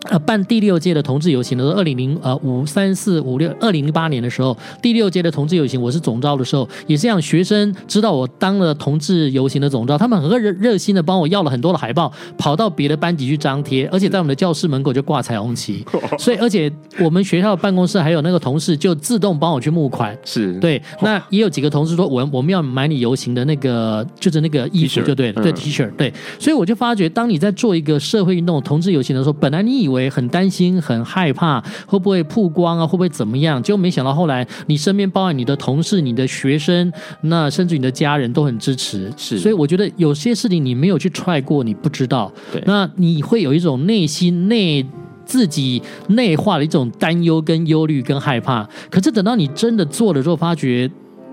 S3: 呃，办第六届的同志游行的时候，二零零呃五三四五六二零零八年的时候，第六届的同志游行，我是总召的时候，也是让学生知道我当了同志游行的总召，他们很热热心的帮我要了很多的海报，跑到别的班级去张贴，而且在我们的教室门口就挂彩虹旗，所以而且我们学校的办公室还有那个同事就自动帮我去募款，是。对，那也有几个同事说，我我们要买你游行的那个就是那个衣服就对了，对 T 恤，嗯，对，所以我就发觉，当你在做一个社会运动同志游行的时候，本来你以为很担心、很害怕，会不会曝光啊？会不会怎么样？结果没想到后来，你身边包含你的同事、你的学生，那甚至你的家人都很支持。是，所以我觉得有些事情你没有去 try 过，你不知道。对，那你会有一种内心内自己内化的一种担忧、跟忧虑、跟害怕。可是等到你真的做了之后，发觉。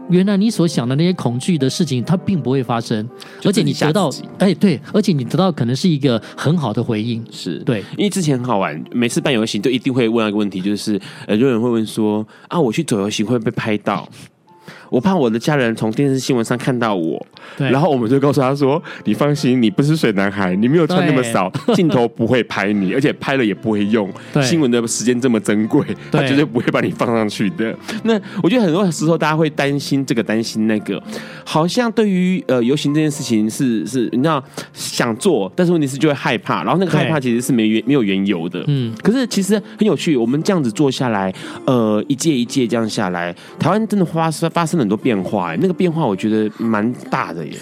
S3: 原来你所想的那些恐惧的事情，它并不会发生，而且你得到，哎，对，而且你得到可能是一个很好的回应，是。对，因为之前很好玩，每次办游行都一定会问一个问题，就是呃，有人会问说啊，我去走游行会被拍到。我怕我的家人从电视新闻上看到我，然后我们就告诉他说：“你放心，你不是水男孩，你没有穿那么少，镜头不会拍你，而且拍了也不会用。新闻的时间这么珍贵，他绝对不会把你放上去的。”那我觉得很多时候大家会担心这个，担心那个，好像对于呃游行这件事情是是，你知道想做，但是问题是就会害怕，然后那个害怕其实是没原没有缘由的。嗯，可是其实很有趣，我们这样子做下来，呃，一届一届这样下来，台湾真的发生发生了。很多变化，哎，那个变化我觉得蛮大的耶。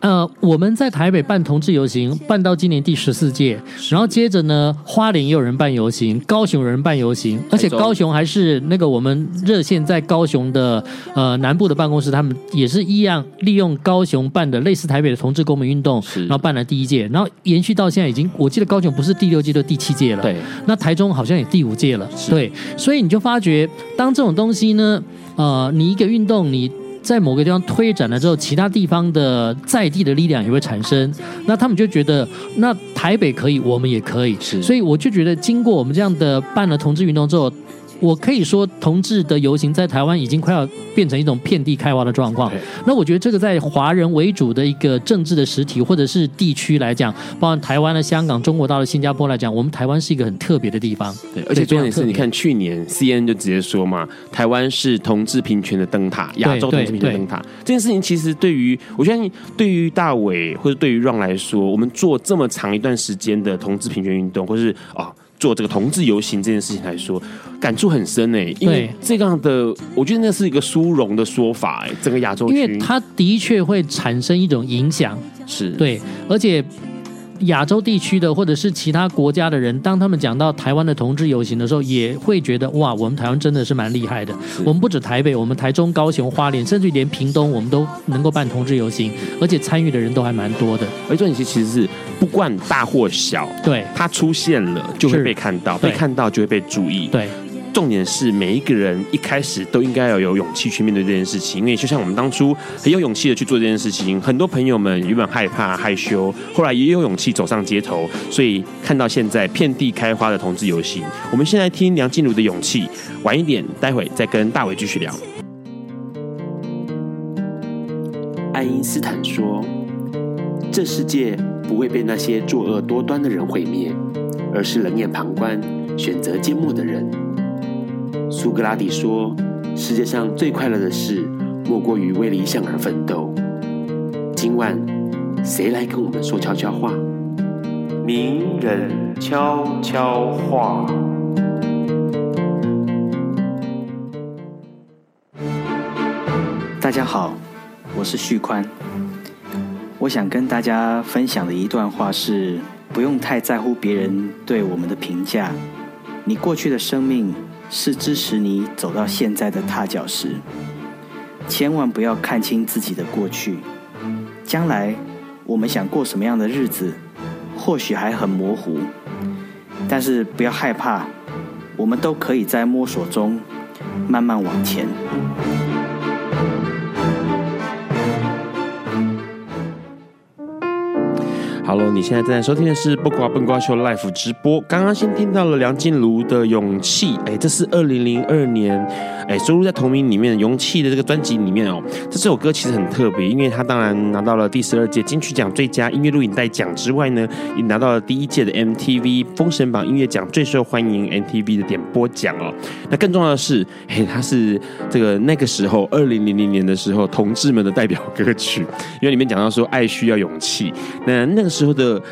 S3: 呃，我们在台北办同志游行，办到今年第十四届，然后接着呢，花莲也有人办游行，高雄有人办游行，而且高雄还是那个我们热线在高雄的呃南部的办公室，他们也是一样利用高雄办的类似台北的同志公民运动，然后办了第一届，然后延续到现在已经，我记得高雄不是第六届，就第七届了。对，那台中好像也第五届了。对，所以你就发觉，当这种东西呢，呃，你一个运动你。在某个地方推展了之后，其他地方的在地的力量也会产生，那他们就觉得，那台北可以，我们也可以，是，所以我就觉得，经过我们这样的办了同志运动之后。我可以说，同志的游行在台湾已经快要变成一种遍地开花的状况。那我觉得，这个在华人为主的一个政治的实体或者是地区来讲，包括台湾的香港、中国到了新加坡来讲，我们台湾是一个很特别的地方。对，而且重点是，你看去年 CNN 就直接说嘛，台湾是同志平权的灯塔，亚洲同志平权的灯塔。这件事情其实对于我相信，对于大伟或者对于 Ron 来说，我们做这么长一段时间的同志平权运动，或是啊。哦做这个同志游行这件事情来说，感触很深诶，因为这样的，我觉得那是一个殊荣的说法诶，整个亚洲区，因为它的确会产生一种影响，是。对，而且。亚洲地区的或者是其他国家的人，当他们讲到台湾的同志游行的时候，也会觉得哇，我们台湾真的是蛮厉害的。我们不止台北，我们台中、高雄、花莲，甚至连屏东，我们都能够办同志游行，而且参与的人都还蛮多的。而这东西其实是不管大或小，对，它出现了就会被看到，被看到就会被注意，对。重点是每一个人一开始都应该要有勇气去面对这件事情，因为就像我们当初很有勇气的去做这件事情，很多朋友们原本害怕害羞，后来也有勇气走上街头，所以看到现在遍地开花的同志游行。我们先来听梁静茹的勇气，晚一点待会再跟大伟继续聊。爱因斯坦说：“这世界不会被那些作恶多端的人毁灭，而是冷眼旁观、选择缄默的人。”
S2: 苏格拉底说：“世界上最快乐的事，莫过于为理想而奋斗。”今晚，谁来跟我们说悄悄话？名人悄悄话。
S4: 大家好，我是旭宽。我想跟大家分享的一段话是：不用太在乎别人对我们的评价。你过去的生命是支持你走到现在的踏脚石。千万不要看清自己的过去。将来我们想过什么样的日子，或许还很模糊。但是不要害怕，我们都可以在摸索中慢慢往前。
S1: Hello，你现在正在收听的是《不瓜笨瓜秀》Live 直播。刚刚先听到了梁静茹的《勇气》，哎，这是二零零二年，哎，收录在同名里面《勇气》的这个专辑里面哦。这首歌其实很特别，因为它当然拿到了第十二届金曲奖最佳音乐录影带奖之外呢，也拿到了第一届的 MTV 封神榜音乐奖最受欢迎 MTV 的点播奖哦。那更重要的是，哎，它是这个那个时候二零零零年的时候同志们的代表歌曲，因为里面讲到说爱需要勇气。那那个。时候的，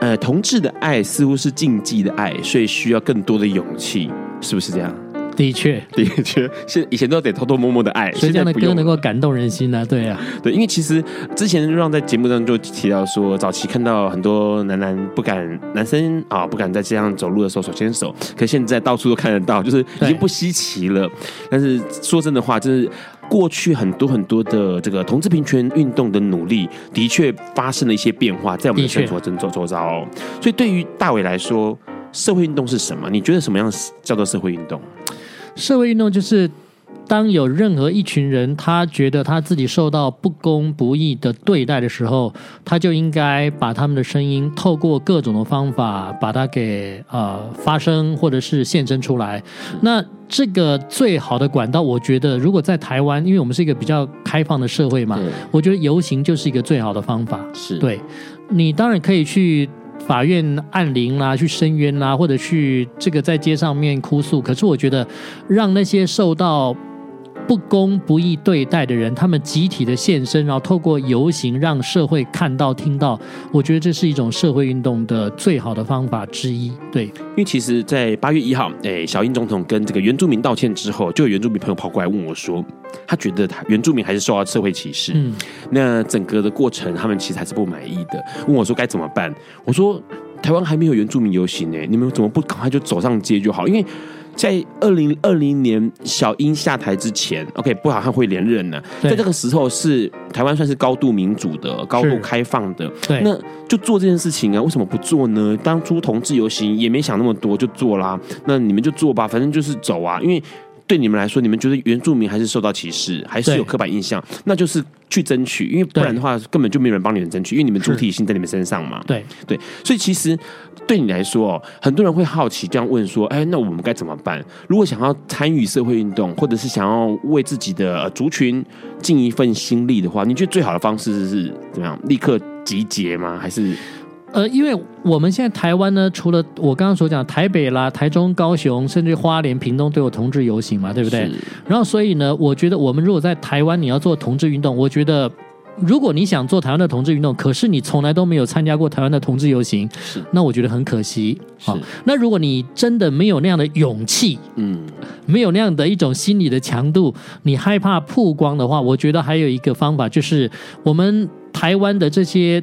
S1: 呃，同志的爱似乎是禁忌的爱，所以需要更多的勇气，是不是这样？
S3: 的确，
S1: 的确，现以前都得偷偷摸摸的爱，
S3: 所以这样的歌能够感动人心呢、啊？对啊，
S1: 对，因为其实之前让在节目当中就提到说，早期看到很多男男不敢，男生啊不敢在街上走路的时候手牵手，可现在到处都看得到，就是已经不稀奇了。但是说真的话，就是。过去很多很多的这个同志平权运动的努力，的确发生了一些变化，在我们的生活中周周遭哦。所以对于大伟来说，社会运动是什么？你觉得什么样叫做社会运动？
S3: 社会运动就是。当有任何一群人，他觉得他自己受到不公不义的对待的时候，他就应该把他们的声音透过各种的方法把它给呃发声，或者是现身出来。那这个最好的管道，我觉得如果在台湾，因为我们是一个比较开放的社会嘛，我觉得游行就是一个最好的方法。
S1: 是
S3: 对，你当然可以去法院按铃啦，去申冤啦，或者去这个在街上面哭诉。可是我觉得让那些受到不公不义对待的人，他们集体的现身，然后透过游行让社会看到、听到，我觉得这是一种社会运动的最好的方法之一。对，
S1: 因为其实，在八月一号，哎，小英总统跟这个原住民道歉之后，就有原住民朋友跑过来问我说，他觉得他原住民还是受到社会歧视。嗯，那整个的过程，他们其实还是不满意的，问我说该怎么办？我说台湾还没有原住民游行呢，你们怎么不赶快就走上街就好？因为在二零二零年小英下台之前，OK，不好，他会连任呢。在这个时候，是台湾算是高度民主的、高度开放的。对，那就做这件事情啊？为什么不做呢？当初同志游行也没想那么多，就做啦。那你们就做吧，反正就是走啊。因为对你们来说，你们觉得原住民还是受到歧视，还是有刻板印象，那就是。去争取，因为不然的话根本就没有人帮你们争取，因为你们主体性在你们身上嘛。
S3: 对
S1: 对，所以其实对你来说哦，很多人会好奇这样问说：“哎，那我们该怎么办？如果想要参与社会运动，或者是想要为自己的族群尽一份心力的话，你觉得最好的方式是怎么样？立刻集结吗？还是？”
S3: 呃，因为我们现在台湾呢，除了我刚刚所讲台北啦、台中、高雄，甚至花莲、屏东都有同志游行嘛，对不对？然后所以呢，我觉得我们如果在台湾你要做同志运动，我觉得如果你想做台湾的同志运动，可是你从来都没有参加过台湾的同志游行，是那我觉得很可惜。好，那如果你真的没有那样的勇气，嗯，没有那样的一种心理的强度，你害怕曝光的话，我觉得还有一个方法，就是我们台湾的这些。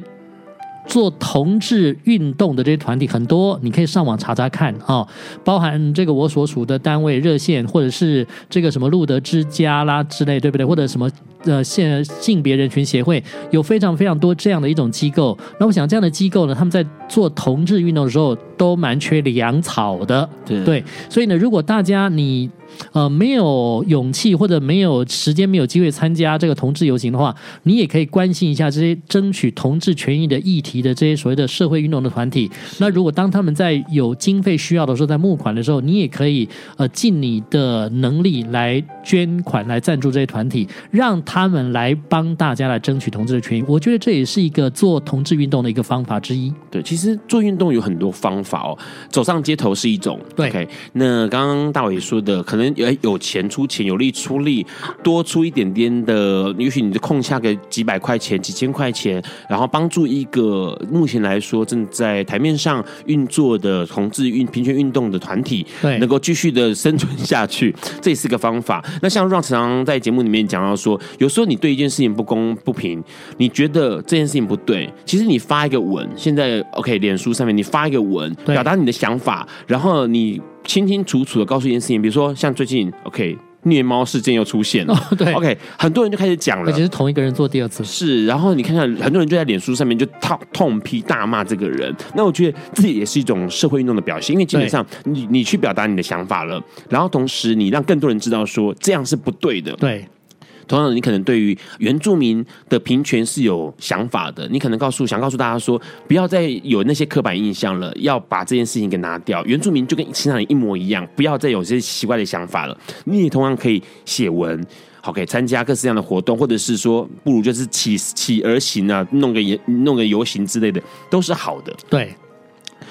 S3: 做同志运动的这些团体很多，你可以上网查查看啊、哦，包含这个我所属的单位热线，或者是这个什么路德之家啦之类，对不对？或者什么呃性性别人群协会，有非常非常多这样的一种机构。那我想这样的机构呢，他们在做同志运动的时候都蛮缺粮草的，对，对。所以呢，如果大家你。呃，没有勇气或者没有时间、没有机会参加这个同志游行的话，你也可以关心一下这些争取同志权益的议题的这些所谓的社会运动的团体。那如果当他们在有经费需要的时候，在募款的时候，你也可以呃尽你的能力来捐款来赞助这些团体，让他们来帮大家来争取同志的权益。我觉得这也是一个做同志运动的一个方法之一。
S1: 对，其实做运动有很多方法哦，走上街头是一种。对，okay, 那刚刚大伟说的可能。们有有钱出钱，有力出力，多出一点点的，也许你就空下个几百块钱、几千块钱，然后帮助一个目前来说正在台面上运作的同志运平权运动的团体，
S3: 对，
S1: 能够继续的生存下去，这也是个方法。那像 Ron 常常在节目里面讲到说，有时候你对一件事情不公不平，你觉得这件事情不对，其实你发一个文，现在 OK，脸书上面你发一个文，表达你的想法，然后你。清清楚楚的告诉一件事情，比如说像最近，OK，虐猫事件又出现了，
S3: 哦、对
S1: ，OK，很多人就开始讲了，
S3: 而且是同一个人做第二次，
S1: 是，然后你看看，很多人就在脸书上面就痛痛批大骂这个人，那我觉得这也是一种社会运动的表现，因为基本上你你去表达你的想法了，然后同时你让更多人知道说这样是不对的，
S3: 对。
S1: 同样，你可能对于原住民的平权是有想法的，你可能告诉想告诉大家说，不要再有那些刻板印象了，要把这件事情给拿掉。原住民就跟其他人一模一样，不要再有这些奇怪的想法了。你也同样可以写文，好，可以参加各式各样的活动，或者是说，不如就是起起而行啊，弄个游弄个游行之类的，都是好的。
S3: 对。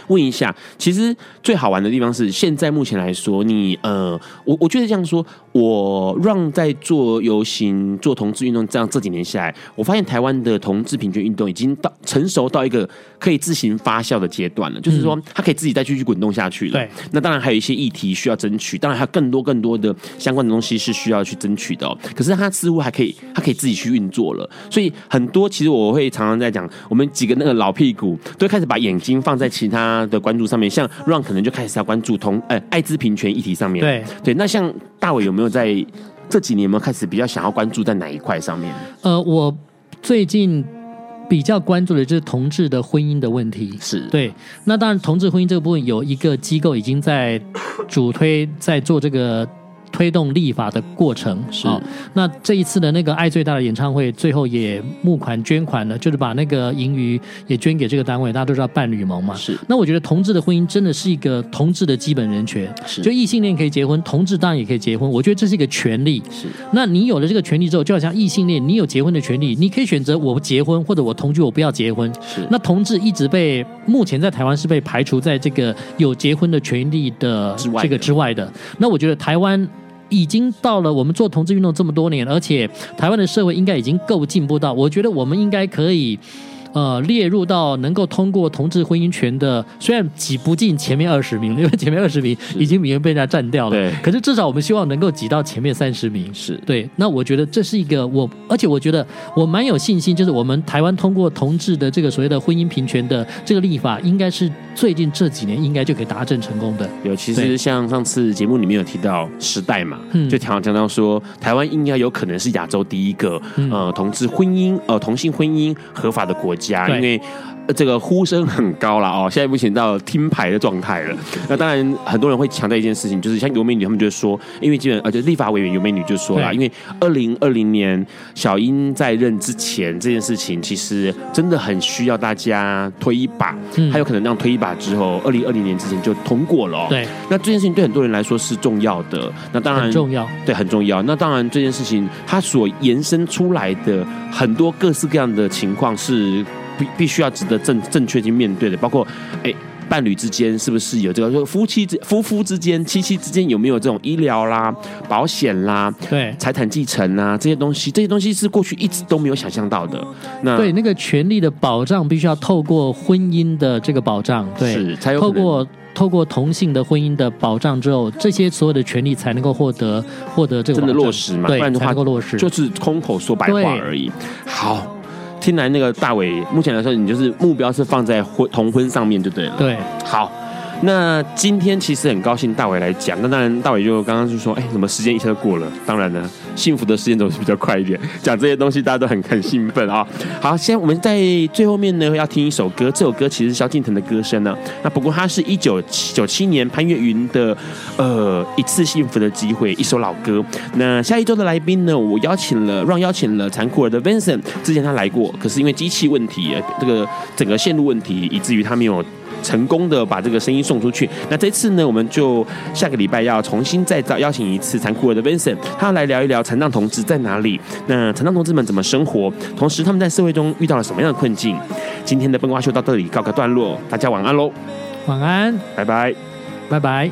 S1: 问一下，其实最好玩的地方是，现在目前来说，你呃，我我觉得这样说，我让在做游行、做同志运动，这样这几年下来，我发现台湾的同志平权运动已经到成熟到一个可以自行发酵的阶段了，就是说，它可以自己再继续滚动下去了。对，那当然还有一些议题需要争取，当然还有更多更多的相关的东西是需要去争取的哦。可是它似乎还可以，它可以自己去运作了。所以很多其实我会常常在讲，我们几个那个老屁股都开始把眼睛放在其他。他的关注上面，像 Ron 可能就开始要关注同呃艾滋平权议题上面。
S3: 对
S1: 对，那像大伟有没有在这几年有没有开始比较想要关注在哪一块上面？
S3: 呃，我最近比较关注的就是同志的婚姻的问题。
S1: 是
S3: 对，那当然同志婚姻这个部分有一个机构已经在主推在做这个。推动立法的过程是、哦，那这一次的那个爱最大的演唱会，最后也募款捐款了，就是把那个盈余也捐给这个单位。大家都知道伴侣盟嘛，
S1: 是。
S3: 那我觉得同志的婚姻真的是一个同志的基本人权，是。就异性恋可以结婚，同志当然也可以结婚，我觉得这是一个权利，是。那你有了这个权利之后，就好像异性恋，你有结婚的权利，你可以选择我结婚或者我同居，我不要结婚，是。那同志一直被目前在台湾是被排除在这个有结婚的权利的这个之外的。那我觉得台湾。已经到了我们做同志运动这么多年，而且台湾的社会应该已经够进步到，我觉得我们应该可以。呃，列入到能够通过同志婚姻权的，虽然挤不进前面二十名，因为前面二十名已经名额被人家占掉了。对。可是至少我们希望能够挤到前面三十名。
S1: 是。
S3: 对。那我觉得这是一个我，而且我觉得我蛮有信心，就是我们台湾通过同志的这个所谓的婚姻平权的这个立法，应该是最近这几年应该就可以达成成功的。
S1: 有，其实像上次节目里面有提到时代嘛，嗯，就讲讲到说台湾应该有可能是亚洲第一个呃同志婚姻呃同性婚姻合法的国家。家，因为这个呼声很高了哦，现在目前到听牌的状态了。那当然，很多人会强调一件事情，就是像尤美女他们就说，因为基本而且立法委员尤美女就说了，因为二零二零年小英在任之前，这件事情其实真的很需要大家推一把，还有可能让推一把之后，二零二零年之前就通过了。对，那这件事情对很多人来说是重要的。那当然
S3: 重要，对，
S1: 很重要。那当然，这件事情它所延伸出来的很多各式各样的情况是。必必须要值得正正确去面对的，包括哎，伴侣之间是不是有这个？说夫妻之夫妇之间、妻妻之间有没有这种医疗啦、保险啦、
S3: 对财
S1: 产继承啊这些东西？这些东西是过去一直都没有想象到的。那
S3: 对那个权利的保障，必须要透过婚姻的这个保障，对，
S1: 是才有
S3: 透过透过同性的婚姻的保障之后，这些所有的权利才能够获得获得这个
S1: 真的落实嘛？
S3: 对，
S1: 不然的话
S3: 才能够落实，
S1: 就是空口说白话而已。好。听来那个大伟，目前来说，你就是目标是放在婚同婚上面就对了。
S3: 对，
S1: 好。那今天其实很高兴大伟来讲，那当然大伟就刚刚就说，哎，怎么时间一下就过了？当然呢，幸福的时间总是比较快一点，讲这些东西大家都很很兴奋啊。好，现在我们在最后面呢要听一首歌，这首歌其实是萧敬腾的歌声呢。那不过它是一九九七年潘越云的呃一次幸福的机会，一首老歌。那下一周的来宾呢，我邀请了让邀请了残酷儿的 Vincent，之前他来过，可是因为机器问题，这个整个线路问题，以至于他没有。成功的把这个声音送出去。那这次呢，我们就下个礼拜要重新再邀邀请一次残酷的 Vincent，他要来聊一聊残障同志在哪里，那残障同志们怎么生活，同时他们在社会中遇到了什么样的困境。今天的笨瓜秀到这里告个段落，大家晚安喽，
S3: 晚安，
S1: 拜拜，
S3: 拜拜。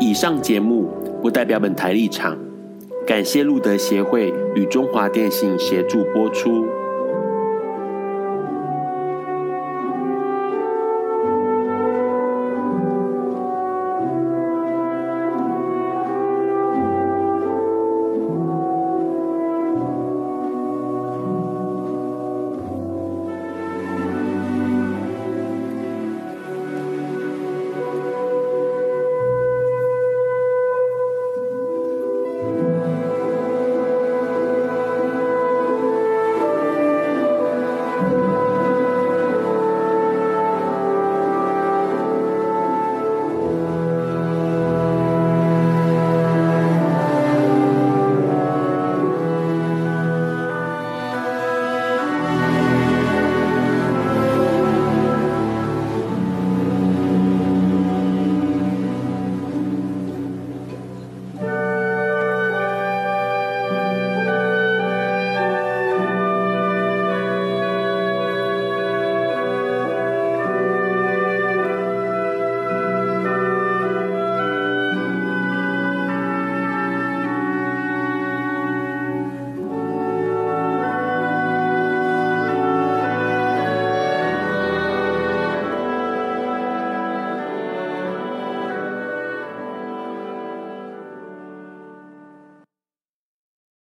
S1: 以上节目不代表本台立场。感谢路德协会与中华电信协助播出。